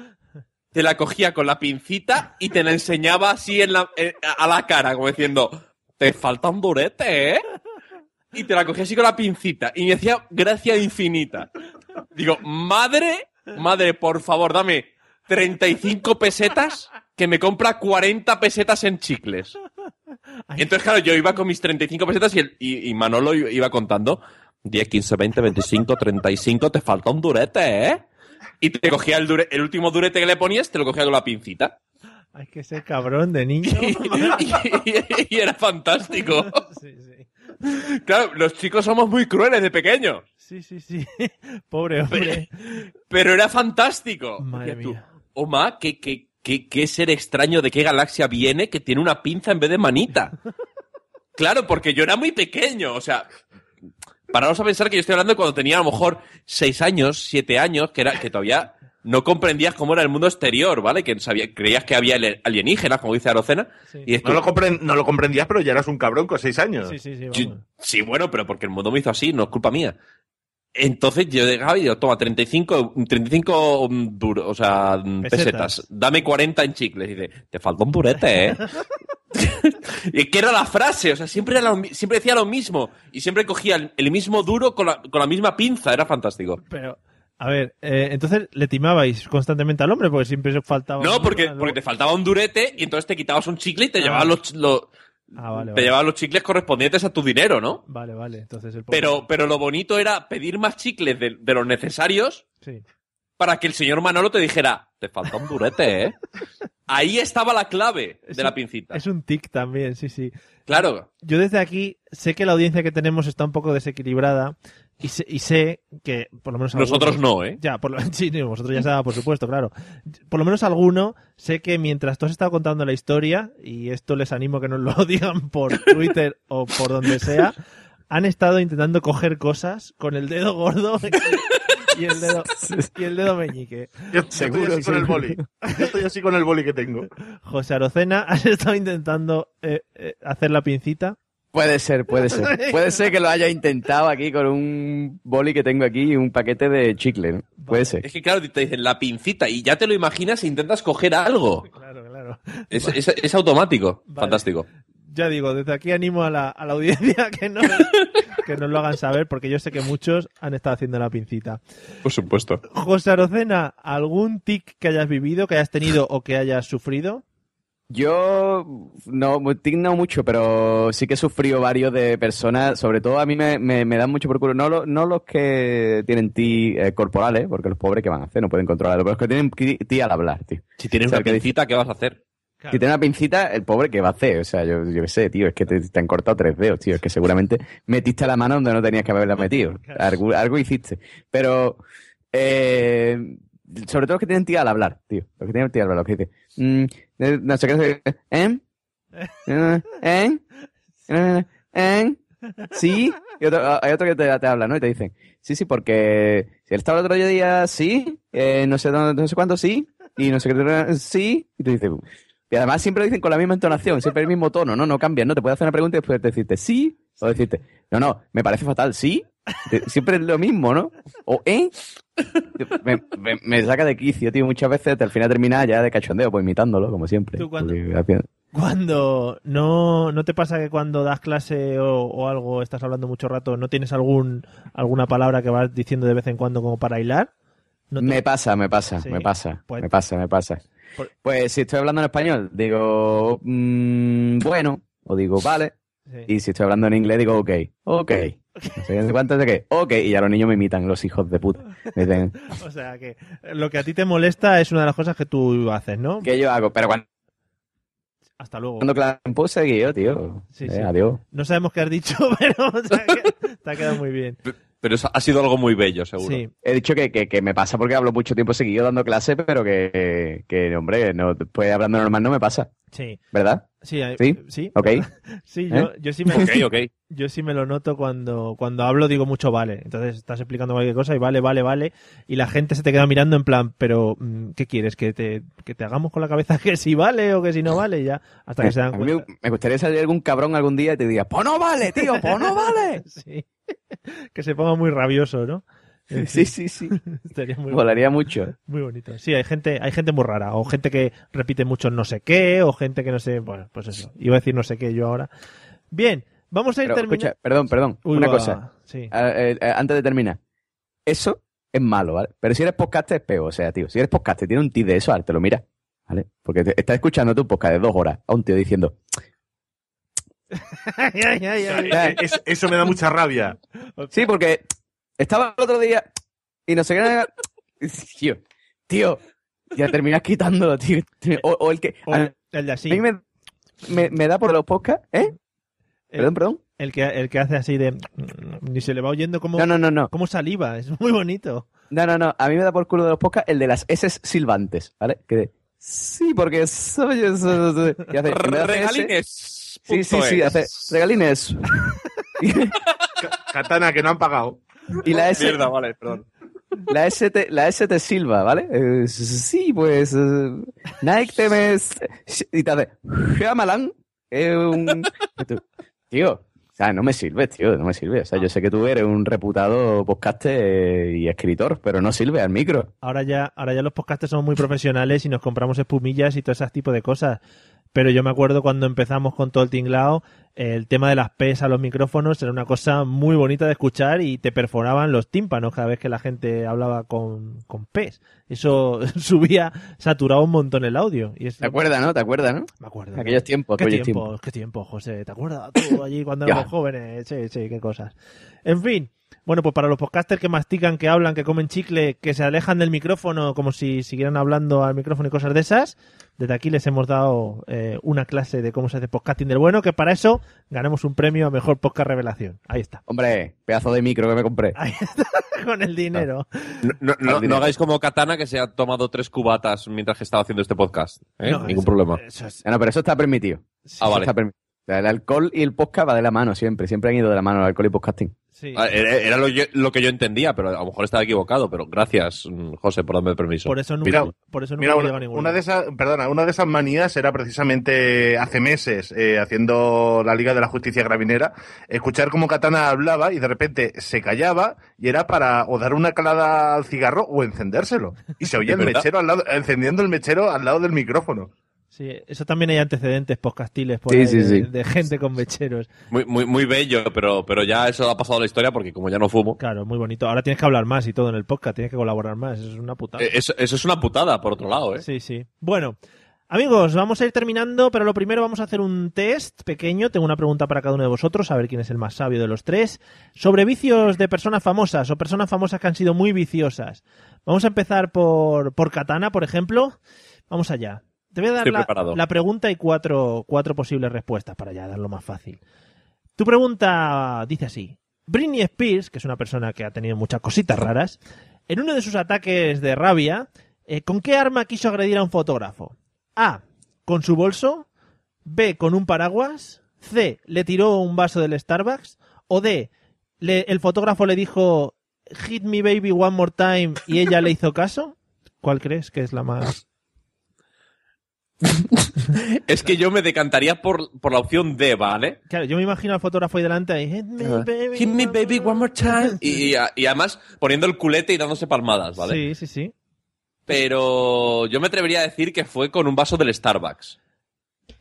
Speaker 3: te la cogía con la pincita y te la enseñaba así en la, eh, a la cara, como diciendo, te falta un durete, ¿eh? Y te la cogía así con la pincita y me hacía gracia infinita. Digo, madre, madre, por favor, dame 35 pesetas que me compra 40 pesetas en chicles. Entonces, claro, yo iba con mis 35 pesetas y, el- y, y Manolo iba iba contando 10, 15, 20, 25, 35, te falta un durete, ¿eh? Y te cogía el, dure- el último durete que le ponías, te lo cogía con la pincita.
Speaker 1: Hay que ser cabrón de niño.
Speaker 3: y, y era fantástico.
Speaker 1: Sí, sí.
Speaker 3: Claro, los chicos somos muy crueles de pequeños.
Speaker 1: Sí, sí, sí. Pobre hombre.
Speaker 3: Pero era fantástico.
Speaker 1: Madre mía.
Speaker 3: Oma, ¿qué, qué, qué, qué ser extraño de qué galaxia viene que tiene una pinza en vez de manita? claro, porque yo era muy pequeño. O sea, pararos a pensar que yo estoy hablando de cuando tenía a lo mejor seis años, siete años, que era que todavía no comprendías cómo era el mundo exterior, ¿vale? Que sabía, creías que había alienígenas, como dice Arocena. Y esto,
Speaker 2: No lo, no lo comprendías, pero ya eras un cabrón con seis años.
Speaker 1: Sí, sí, sí.
Speaker 3: Sí, bueno, pero porque el mundo me hizo así, no es culpa mía. Entonces yo llegaba y digo, toma, 35, 35 mm, duro, o sea, mm,
Speaker 1: Pesetas.
Speaker 3: pesetas. Dame 40 en chicles. Y dice, te falta un durete, ¿eh? que era la frase, o sea, siempre, era lo siempre decía lo mismo. Y siempre cogía el, el mismo duro con la, con la misma pinza, era fantástico.
Speaker 1: Pero, a ver, eh, entonces le timabais constantemente al hombre porque siempre faltaba.
Speaker 3: No,
Speaker 1: un-
Speaker 3: porque,
Speaker 1: luego-
Speaker 3: porque te faltaba un durete y entonces te quitabas un chicle y te
Speaker 1: Ah.
Speaker 3: llevabas los, los-
Speaker 1: Ah, vale,
Speaker 3: te
Speaker 1: vale.
Speaker 3: llevabas los chicles correspondientes a tu dinero, ¿no?
Speaker 1: Vale, vale. Entonces el pobre-
Speaker 3: Pero, pero lo bonito era pedir más chicles de, de los necesarios
Speaker 1: Sí.
Speaker 3: para que el señor Manolo te dijera, te falta un durete, ¿eh? Ahí estaba la clave de la pincita.
Speaker 1: Es un tic también, sí, sí.
Speaker 3: Claro.
Speaker 1: Yo desde aquí sé que la audiencia que tenemos está un poco desequilibrada y sé, y sé que por lo menos
Speaker 3: Nosotros
Speaker 1: algunos-
Speaker 3: no, ¿eh?
Speaker 1: Ya, por lo, sí, vosotros ya sabéis, por supuesto, claro. Por lo menos alguno sé que mientras tú has estado contando la historia, y esto les animo a que nos lo digan por Twitter o por donde sea, han estado intentando coger cosas con el dedo gordo y el dedo, y el dedo meñique.
Speaker 2: Yo estoy así con el boli. Yo estoy así con el boli que tengo.
Speaker 1: José Arocena, has estado intentando eh, eh, hacer la pincita.
Speaker 4: Puede ser, puede ser. Puede ser que lo haya intentado aquí con un boli que tengo aquí y un paquete de chicle. ¿no? Puede ser.
Speaker 3: Es que claro, te dicen la pincita y ya te lo imaginas e intentas coger algo.
Speaker 1: Claro, claro.
Speaker 3: Es, es- es automático.
Speaker 1: Vale.
Speaker 3: Fantástico.
Speaker 1: Ya digo, desde aquí animo a la, a la audiencia que nos, que nos lo hagan saber, porque yo sé que muchos han estado haciendo la pincita.
Speaker 3: Por supuesto.
Speaker 1: José Arocena, ¿algún tic que hayas vivido, que hayas tenido o que hayas sufrido?
Speaker 4: Yo no, tic no mucho, pero sí que he sufrido varios de personas, sobre todo a mí me, me, me dan mucho por culo, no, lo- no los que tienen ti eh, corporales, porque los pobres que van a hacer no pueden controlarlo, pero los que tienen ti, al hablar, tío.
Speaker 3: Si tienes
Speaker 4: O sea,
Speaker 3: una pincita, ¿qué vas a hacer?
Speaker 4: Si tiene una pincita, el pobre, ¿qué va a hacer? O sea, yo, yo qué sé, tío, es que te, te han cortado tres dedos, tío. Es que seguramente metiste la mano donde no tenías que haberla metido. Algo, algo hiciste. Pero, eh, sobre todo los que tienen tía al hablar, tío. Los que tienen tía al hablar, los que dicen, mm, eh, no sé qué, ¿eh? ¿Eh? ¿Eh? ¿Eh? ¿Sí? Y otro- hay otro que te, te habla, ¿no? Y te dicen, sí, sí, porque si él estaba el otro día, sí, eh, no sé dónde, no sé cuánto, sí, y no sé qué, sí, y te dice, y además siempre lo dicen con la misma entonación, siempre el mismo tono, ¿no? No cambian, ¿no? Te puede hacer una pregunta y después decirte sí, o decirte, no, no, me parece fatal, sí. Siempre es lo mismo, ¿no? O, ¿eh? Me, me- me saca de quicio, tío. Muchas veces al final termina ya de cachondeo, pues imitándolo, como siempre.
Speaker 1: ¿Tú?
Speaker 4: Porque final-
Speaker 1: Cuando no, no te pasa que cuando das clase o, o algo, estás hablando mucho rato, no tienes algún alguna palabra que vas diciendo de vez en cuando como para hilar? ¿No te-
Speaker 4: Me pasa, me pasa,
Speaker 1: Sí.
Speaker 4: me pasa,
Speaker 1: Pues-
Speaker 4: me pasa, me pasa. Pues si estoy hablando en español, digo, mm, bueno, o digo, vale.
Speaker 1: Sí.
Speaker 4: Y si estoy hablando en inglés, digo, ok, ok. No sé cuánto de qué, ok. Y ya los niños me imitan, los hijos de puta. Dicen,
Speaker 1: O sea, que lo que a ti te molesta es una de las cosas que tú haces, ¿no?
Speaker 4: ¿qué yo hago? Pero cuando,
Speaker 1: Hasta luego.
Speaker 4: cuando claro, pues seguí yo, tío.
Speaker 1: Sí,
Speaker 4: Eh,
Speaker 1: sí.
Speaker 4: Adiós.
Speaker 1: No sabemos qué has dicho, pero o sea, que te ha quedado muy bien.
Speaker 3: Pero eso ha sido algo muy bello, seguro.
Speaker 1: Sí.
Speaker 4: He dicho que, que, que me pasa porque hablo mucho tiempo seguido dando clases, pero que, que hombre, no, pues hablando normal no me pasa.
Speaker 1: Sí.
Speaker 4: ¿Verdad?
Speaker 1: Sí,
Speaker 4: ¿Sí?
Speaker 1: sí.
Speaker 4: ¿Ok?
Speaker 1: Sí,
Speaker 4: ¿Eh?
Speaker 1: yo, yo sí me,
Speaker 3: Ok, ok.
Speaker 1: Yo sí me lo noto cuando, cuando hablo, digo mucho vale. Entonces estás explicando cualquier cosa y vale, vale, vale. Y la gente se te queda mirando en plan, pero mm, ¿qué quieres? ¿Que te, que te hagamos con la cabeza que si vale o que si no vale? Ya, hasta que se dan
Speaker 4: A mí me,
Speaker 1: cuenta.
Speaker 4: me gustaría salir algún cabrón algún día y te diga, pues no vale, tío, pues no vale.
Speaker 1: Sí. que se ponga muy rabioso, ¿no? En
Speaker 4: Sí,
Speaker 1: fin,
Speaker 4: sí, sí.
Speaker 1: Estaría muy
Speaker 4: Volaría mucho.
Speaker 1: Muy bonito. Sí, hay gente, hay gente muy rara, o gente que repite mucho no sé qué, o gente que no sé, bueno, pues eso. Iba a decir no sé qué yo ahora. Bien, vamos a ir terminando.
Speaker 4: perdón, perdón,
Speaker 1: Uy,
Speaker 4: una
Speaker 1: va,
Speaker 4: cosa.
Speaker 1: sí.
Speaker 4: Eh, eh, antes de terminar. Eso es malo, ¿vale? Pero si eres podcast es peor. O sea, tío, si eres podcast y tiene un tío de eso, te lo mira. ¿Vale? Porque te- estás escuchando tu podcast de dos horas a un tío diciendo,
Speaker 2: es- eso me da mucha rabia.
Speaker 4: sí, porque estaba el otro día y no sé qué. Tío, tío, ya terminas quitándolo, tío. O, o el que.
Speaker 1: O
Speaker 4: a,
Speaker 1: el de así.
Speaker 4: a mí me, me, me da por los podcasts, ¿eh?
Speaker 1: El-
Speaker 4: Perdón, perdón.
Speaker 1: El que, el que hace así de... Ni se le va oyendo como,
Speaker 4: No, no, no, no.
Speaker 1: como saliva. Es muy bonito.
Speaker 4: No, no, no. A mí me da por culo de los podcasts el de las S silbantes, ¿vale? Que de, sí, porque soy... Y hace,
Speaker 3: Regalines.
Speaker 4: Sí, sí, sí, hace regalines.
Speaker 2: Katana, que no han pagado.
Speaker 4: Y la S,
Speaker 3: Mierda, vale, perdón.
Speaker 4: la S te, la S te silba, ¿vale? Eh, sí, pues eh, Nike te me... Y te hace... Shyamalan es un... Tío, o sea, no me sirve, tío, no me sirve. O sea, yo sé que tú eres un reputado podcaster y escritor, pero no sirve al micro.
Speaker 1: Ahora ya, ahora ya los podcasters somos muy profesionales y nos compramos espumillas y todo ese tipo de cosas. Pero yo me acuerdo cuando empezamos con todo el tinglao, el tema de las P's a los micrófonos era una cosa muy bonita de escuchar y te perforaban los tímpanos cada vez que la gente hablaba con, con P's. Eso subía, saturaba un montón el audio. Y es,
Speaker 4: ¿Te acuerdas, no? ¿Te acuerdas, no?
Speaker 1: Me acuerdo.
Speaker 4: Aquellos tiempos,
Speaker 1: ¿Qué
Speaker 4: aquellos tiempos.
Speaker 1: qué tiempo, José? ¿Te acuerdas tú allí cuando éramos jóvenes? Sí, sí, qué cosas. En fin, bueno, pues para los podcasters que mastican, que hablan, que comen chicle, que se alejan del micrófono como si siguieran hablando al micrófono y cosas de esas, desde aquí les hemos dado eh, una clase de cómo se hace podcasting del bueno, que para eso ganamos un premio a Mejor Podcast Revelación. Ahí está.
Speaker 4: Hombre, pedazo de micro que me compré.
Speaker 1: Ahí está, con el dinero.
Speaker 3: No, no, no- no hagáis como Katana que se ha tomado tres cubatas mientras que estaba haciendo este podcast. ¿eh?
Speaker 1: No,
Speaker 3: Ningún
Speaker 1: eso-
Speaker 3: problema.
Speaker 1: eso es-
Speaker 4: no, pero eso está permitido.
Speaker 3: Ah, vale.
Speaker 4: está permitido. O sea, El alcohol y el podcast va de la mano siempre. Siempre han ido de la mano el alcohol y podcasting.
Speaker 1: Sí.
Speaker 3: Ah, Era, era lo, yo- lo que yo entendía, pero a lo mejor estaba equivocado. Pero gracias, mm, José, por darme el permiso.
Speaker 1: Por eso nunca,
Speaker 2: Mira,
Speaker 1: por eso nunca
Speaker 2: Mira, una,
Speaker 1: ningún
Speaker 2: una de esas, perdona, una de esas manías era precisamente hace meses, eh, haciendo la Liga de la Justicia Gravinera, escuchar cómo Katana hablaba y de repente se callaba y era para o dar una calada al cigarro o encendérselo. Y se oía el mechero al lado, encendiendo el mechero al lado del micrófono.
Speaker 1: Sí, eso también hay antecedentes podcastiles por
Speaker 4: Sí,
Speaker 1: ahí
Speaker 4: sí,
Speaker 1: de, gente con mecheros.
Speaker 3: Muy, muy, muy bello, pero, pero ya eso ha pasado a la historia porque como ya no fumo.
Speaker 1: Claro, muy bonito. Ahora tienes que hablar más y todo en el podcast, tienes que colaborar más. Eso es una putada.
Speaker 3: eh, Eso, eso es una putada, por otro lado, ¿eh?
Speaker 1: Sí, sí. Bueno, amigos, vamos a ir terminando, pero lo primero vamos a hacer un test pequeño. Tengo una pregunta para cada uno de vosotros, a ver quién es el más sabio de los tres. Sobre vicios de personas famosas o personas famosas que han sido muy viciosas. Vamos a empezar por, por Katana, por ejemplo. Vamos allá. Te voy a dar la, la pregunta y cuatro, cuatro posibles respuestas para ya darlo más fácil. Tu pregunta dice así. Britney Spears, que es una persona que ha tenido muchas cositas raras, en uno de sus ataques de rabia, eh, ¿con qué arma quiso agredir a un fotógrafo? A. Con su bolso. B. Con un paraguas. C. Le tiró un vaso del Starbucks. O D. le- el fotógrafo le dijo Hit me baby one more time y ella le hizo caso. ¿Cuál crees que es la más...?
Speaker 3: Es que yo me decantaría por, por la opción D, ¿vale?
Speaker 1: Claro, yo me imagino al fotógrafo ahí delante y Hit me baby.
Speaker 3: Hit me baby one more time. Y, y y además poniendo el culete y dándose palmadas, ¿vale?
Speaker 1: Sí, sí, sí.
Speaker 3: Pero yo me atrevería a decir que fue con un vaso del Starbucks.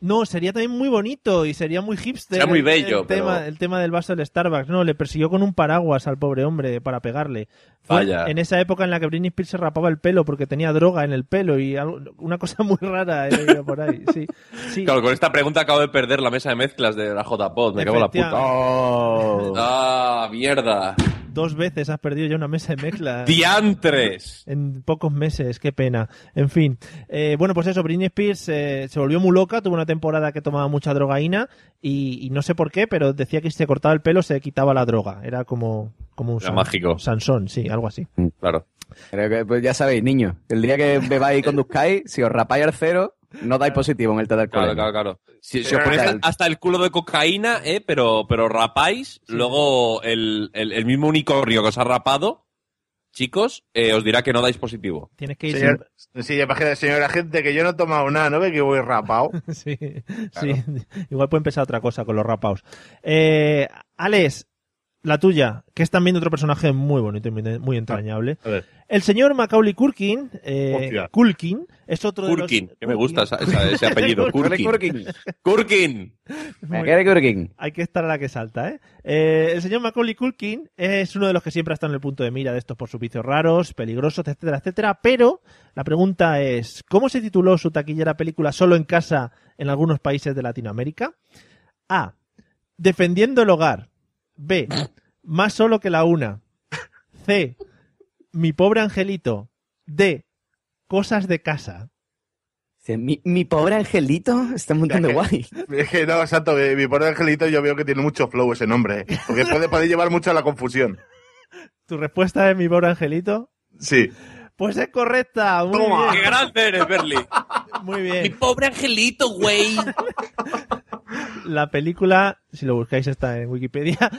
Speaker 1: No, sería también muy bonito y sería muy hipster.
Speaker 3: Sería muy
Speaker 1: el-
Speaker 3: bello,
Speaker 1: el, tema,
Speaker 3: pero-
Speaker 1: el tema del vaso del Starbucks. No, le persiguió con un paraguas al pobre hombre para pegarle. Fue
Speaker 3: Vaya.
Speaker 1: en esa época en la que Britney Spears se rapaba el pelo porque tenía droga en el pelo y algo- una cosa muy rara por ahí. Sí, sí.
Speaker 3: Claro, con esta pregunta acabo de perder la mesa de mezclas de la JPod. Me cago en la puta.
Speaker 1: Efectivamente.
Speaker 3: ¡Ah, mierda!
Speaker 1: Dos veces has perdido ya una mesa de mezcla.
Speaker 3: ¡Diantres!
Speaker 1: En pocos meses, qué pena. En fin. Eh, bueno, pues eso, Britney Spears eh, se volvió muy loca, tuvo una temporada que tomaba mucha drogaína y, y no sé por qué, pero decía que si se cortaba el pelo se quitaba la droga. Era como, como un
Speaker 3: Era mágico.
Speaker 1: Sansón, sí, algo así.
Speaker 3: Claro.
Speaker 4: Pero que, pues ya sabéis, niños, el día que bebáis y conduzcáis, si os rapáis al cero, no dais positivo en el test del
Speaker 3: Claro, claro, claro. Si, si os ponéis hasta el culo de cocaína, ¿eh? Pero, pero rapáis, luego el, el- el mismo unicornio que os ha rapado, chicos, eh, os dirá que no dais positivo.
Speaker 1: Tienes que ir
Speaker 2: Señor, sí, imagínate, señora gente, que yo no he tomado nada, ¿no ve que voy rapado?
Speaker 1: Sí, sí. Igual puede empezar otra cosa con los rapaos. Eh, Alex, la tuya, que es también otro personaje muy bonito y muy, muy entrañable.
Speaker 2: A ver.
Speaker 1: El señor Macaulay Culkin, eh. Culkin, es otro
Speaker 3: Kurkin,
Speaker 1: de los...
Speaker 3: que me gusta esa- esa- ese apellido.
Speaker 4: Quiere Kurkin.
Speaker 1: Hay que estar a la que salta, ¿eh? Eh, El señor Macaulay Culkin es uno de los que siempre ha estado en el punto de mira de estos por sus vicios raros, peligrosos, etcétera, etcétera. Pero la pregunta es, ¿cómo se tituló su taquillera película Solo en casa en algunos países de Latinoamérica? A. Defendiendo el hogar. B. Más solo que la una. C. Mi pobre angelito. D. Cosas de casa.
Speaker 4: Mi, mi pobre angelito está un montón de guay.
Speaker 2: Es que no, exacto, mi, mi pobre angelito yo veo que tiene mucho flow ese nombre, ¿eh? porque puede, puede llevar mucho a la confusión.
Speaker 1: ¿Tu respuesta es mi pobre angelito?
Speaker 2: Sí.
Speaker 1: Pues es correcta. Muy
Speaker 2: Toma.
Speaker 3: ¡Qué
Speaker 1: bien.
Speaker 3: grande eres, Berli!
Speaker 1: Muy
Speaker 3: Mi
Speaker 1: bien.
Speaker 3: pobre angelito, güey.
Speaker 1: La película, si lo buscáis está en Wikipedia,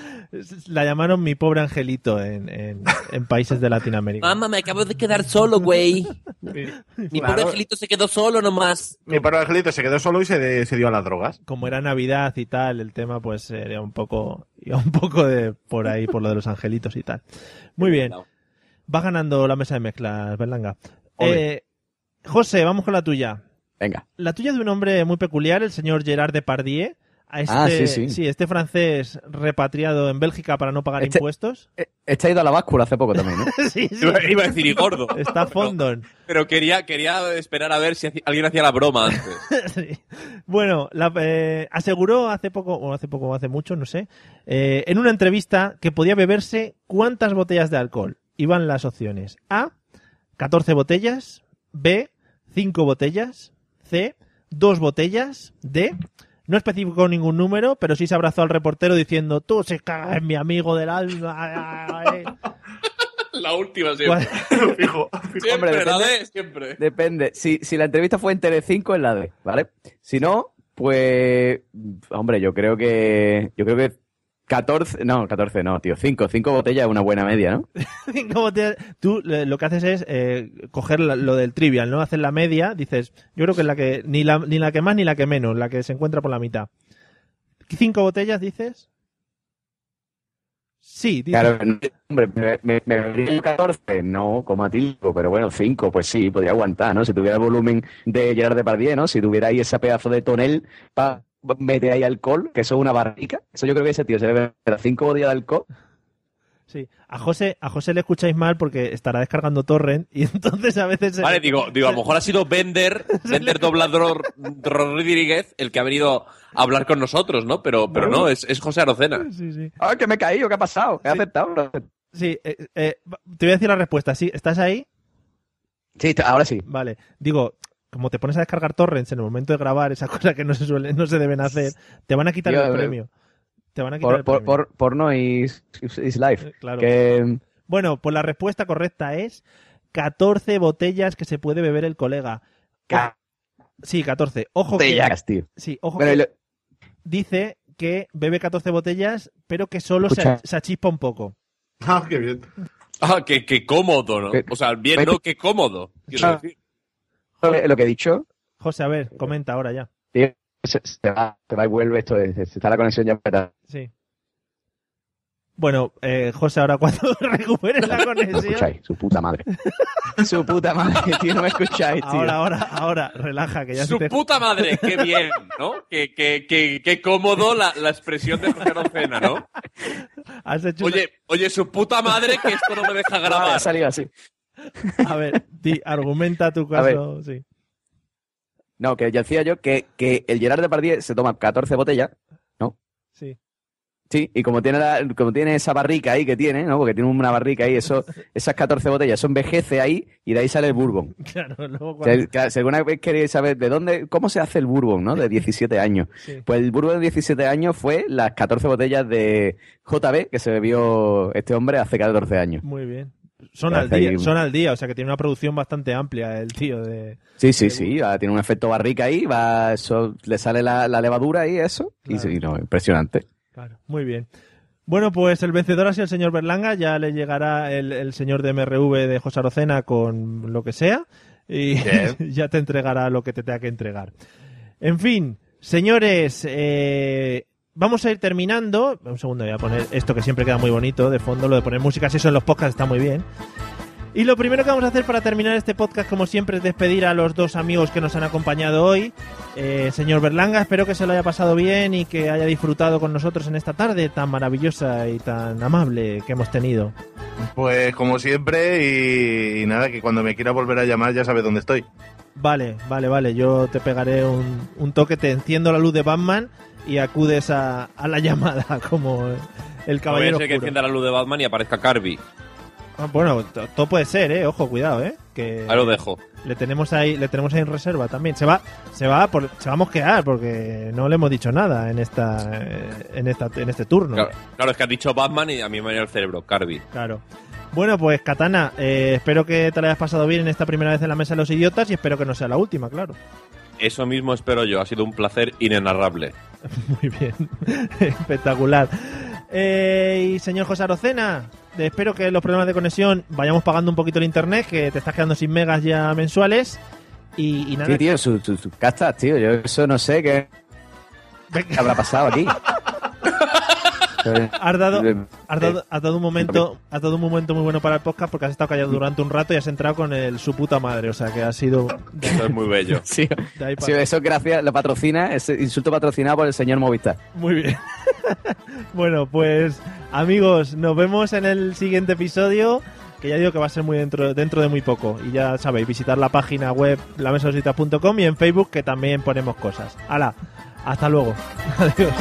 Speaker 1: la llamaron Mi pobre angelito en, en- en países de Latinoamérica.
Speaker 3: Mamá, me acabo de quedar solo, güey. Mi pobre angelito se quedó solo nomás.
Speaker 2: Mi pobre angelito se quedó solo y se, de- se dio a las drogas.
Speaker 1: Como era Navidad y tal, el tema pues sería un poco, iba un poco de por ahí, por lo de los angelitos y tal. Muy bien. Va ganando la mesa de mezclas, Berlanga. Eh, José, vamos con la tuya.
Speaker 4: Venga.
Speaker 1: La tuya es de un hombre muy peculiar, el señor Gerard Depardieu. A este,
Speaker 4: Ah, sí, sí.
Speaker 1: este francés repatriado en Bélgica para no pagar
Speaker 4: Este-
Speaker 1: impuestos.
Speaker 4: Este ha ido a la báscula hace poco también, ¿no?
Speaker 1: sí, sí.
Speaker 3: Iba, iba a decir y gordo.
Speaker 1: Está fondon.
Speaker 3: Pero quería, quería esperar a ver si hacía- alguien hacía la broma antes.
Speaker 1: Sí. Bueno, la- eh, aseguró hace poco, o hace poco o hace mucho, no sé, eh, en una entrevista que podía beberse cuántas botellas de alcohol. Iban las opciones. A, 14 botellas. B, 5 botellas. C, 2 botellas. D, no especificó ningún número, pero sí se abrazó al reportero diciendo, tú se cagas en mi amigo del alma.
Speaker 3: La última siempre.
Speaker 2: Fijo.
Speaker 3: Siempre,
Speaker 4: Hombre,
Speaker 3: la
Speaker 4: depende-
Speaker 3: D, siempre.
Speaker 4: Depende. Si, si la entrevista fue en Telecinco, es la D, ¿vale? Si no, pues, hombre, yo creo que, yo creo que 14, no, 14 no, tío, 5, 5 botellas es una buena media, ¿no?
Speaker 1: Cinco botellas. Tú eh, lo que haces es eh, coger lo del trivial, ¿no? Hacer la media, dices, yo creo que es la que, ni la, ni la que más ni la que menos, la que se encuentra por la mitad. ¿Cinco botellas dices? Sí, dices.
Speaker 4: Claro, hombre, me, me, el 14, no, como a ti, pero bueno, 5, pues sí, podría aguantar, ¿no? Si tuviera el volumen de Gerard Depardieu, ¿no? Si tuviera ahí ese pedazo de tonel para meter ahí alcohol, que eso es una barrica, eso yo creo que ese tío se bebe 5 botellas de alcohol.
Speaker 1: Sí. A José, a José le escucháis mal porque estará descargando torrent y entonces a veces... se-
Speaker 3: Vale, digo, digo, a lo mejor ha sido Bender, Bender Doblador Rodríguez el que ha venido a hablar con nosotros, ¿no? Pero, pero no, es, es José Arocena.
Speaker 1: Sí, sí.
Speaker 4: ¡Ah, que me he caído! ¿Qué ha pasado? He aceptado.
Speaker 1: Sí, eh, eh, te voy a decir la respuesta. Sí, ¿estás ahí?
Speaker 4: Sí, ahora sí.
Speaker 1: Vale. Digo, como te pones a descargar torrents en el momento de grabar, esas cosas que no se suelen, no se deben hacer, te van a quitar el
Speaker 4: eh,
Speaker 1: premio. Te van a quitar
Speaker 4: Por,
Speaker 1: el
Speaker 4: por,
Speaker 1: premio.
Speaker 4: por, porno is, is life.
Speaker 1: claro.
Speaker 4: Que,
Speaker 1: Bueno, pues la respuesta correcta es 14 botellas que se puede beber el colega.
Speaker 4: Ca-
Speaker 1: Sí, 14. Ojo que,
Speaker 4: botellas, tío.
Speaker 1: sí, ojo
Speaker 4: Bueno,
Speaker 1: que
Speaker 4: lo-
Speaker 1: dice que bebe 14 botellas, pero que solo se, se achispa un poco.
Speaker 2: Ah, qué bien.
Speaker 3: Ah, qué, qué cómodo, ¿no?
Speaker 4: ¿Qué?
Speaker 3: O sea, bien, no, qué cómodo. Quiero
Speaker 4: Ah.
Speaker 3: decir.
Speaker 4: Lo que he dicho,
Speaker 1: José, a ver, comenta ahora ya.
Speaker 4: tío, se, se va, se va y vuelve esto, de- se está la conexión ya petada.
Speaker 1: Sí. Bueno, eh, José, ahora cuando recuperes la
Speaker 4: ¿Me
Speaker 1: conexión.
Speaker 4: escucháis? Su puta madre. Su puta madre, tío, no me escucháis, tío.
Speaker 1: Ahora, ahora, ahora, relaja, que ya
Speaker 3: Su
Speaker 1: se te-
Speaker 3: puta madre, qué bien, ¿no? Qué, qué, qué, qué cómodo la, la expresión de José Arocena, ¿no?
Speaker 1: has hecho
Speaker 3: Oye, oye, su puta madre que esto no me deja grabar.
Speaker 4: ha salido así.
Speaker 1: A ver, argumenta tu caso. Sí.
Speaker 4: No, que ya decía yo que, que el Gerard Depardieu se toma 14 botellas, ¿no?
Speaker 1: Sí.
Speaker 4: Sí, y como tiene, la- como tiene esa barrica ahí que tiene, ¿no? Porque tiene una barrica ahí, eso, esas 14 botellas, eso envejece ahí y de ahí sale el bourbon.
Speaker 1: Claro, luego cuando-
Speaker 4: sea, claro, si alguna vez queréis saber de dónde, cómo se hace el bourbon, ¿no? De 17 años.
Speaker 1: Sí.
Speaker 4: Pues el bourbon de 17 años fue las 14 botellas de JB que se bebió este hombre hace 14 años.
Speaker 1: Muy bien. Son al, día,
Speaker 4: ahí.
Speaker 1: son al día, o sea que tiene una producción bastante amplia el tío de...
Speaker 4: Sí, sí, sí, va, tiene un efecto barrica ahí, va, eso, le sale la, la levadura y eso, y no, impresionante.
Speaker 1: Claro, muy bien. Bueno, pues el vencedor ha sido el señor Berlanga, ya le llegará el, el señor de MRV de José Arocena con lo que sea y ya te entregará lo que te tenga que entregar. En fin, señores, eh, vamos a ir terminando. Un segundo, voy a poner esto que siempre queda muy bonito de fondo, lo de poner música, si eso en los podcasts está muy bien. Y lo primero que vamos a hacer para terminar este podcast, como siempre, es despedir a los dos amigos que nos han acompañado hoy. Eh, señor Berlanga, espero que se lo haya pasado bien y que haya disfrutado con nosotros en esta tarde tan maravillosa y tan amable que hemos tenido.
Speaker 2: Pues como siempre, y, y nada, que cuando me quiera volver a llamar ya sabe dónde estoy.
Speaker 1: Vale, vale, vale. Yo te pegaré un, un toque, te enciendo la luz de Batman y acudes a, a la llamada como el
Speaker 3: No vaya a
Speaker 1: caballero
Speaker 3: ser que
Speaker 1: oscuro.
Speaker 3: encienda la luz de Batman y aparezca Carby.
Speaker 1: Ah, Bueno, to- todo puede ser, ¿eh? Ojo, cuidado, ¿eh? Que
Speaker 3: Ahí lo dejo.
Speaker 1: Le tenemos ahí, le tenemos ahí en reserva también. Se va, se va, por, se va a mosquear porque no le hemos dicho nada en esta, en esta, en este turno.
Speaker 3: Claro, claro, es que has dicho Batman y a mí me ha venido el cerebro, Carby.
Speaker 1: Claro. Bueno, pues Katana, eh, espero que te la hayas pasado bien en esta primera vez en la mesa de los idiotas y espero que no sea la última, claro.
Speaker 3: Eso mismo espero yo, ha sido un placer inenarrable.
Speaker 1: Muy bien, espectacular. Eh, y señor José Arocena, espero que los problemas de conexión vayamos pagando un poquito el internet, que te estás quedando sin megas ya mensuales. Y, y nada.
Speaker 4: Sí, tío, sus su, su castas, tío. Yo eso no sé qué, qué habrá pasado aquí.
Speaker 1: Has dado, has, dado, has dado un momento has dado un momento muy bueno para el podcast porque has estado callado durante un rato y has entrado con el su puta madre, o sea que ha sido
Speaker 3: Eso es muy bello.
Speaker 4: Sí, sí, eso gracias, lo patrocina, ese insulto patrocinado por el señor Movistar.
Speaker 1: Muy bien. bueno, pues amigos, nos vemos en el siguiente episodio, que ya digo que va a ser muy dentro, dentro de muy poco. Y ya sabéis, visitar la página web lamesositas.com y en Facebook que también ponemos cosas. ¡Hala! Hasta luego. Adiós.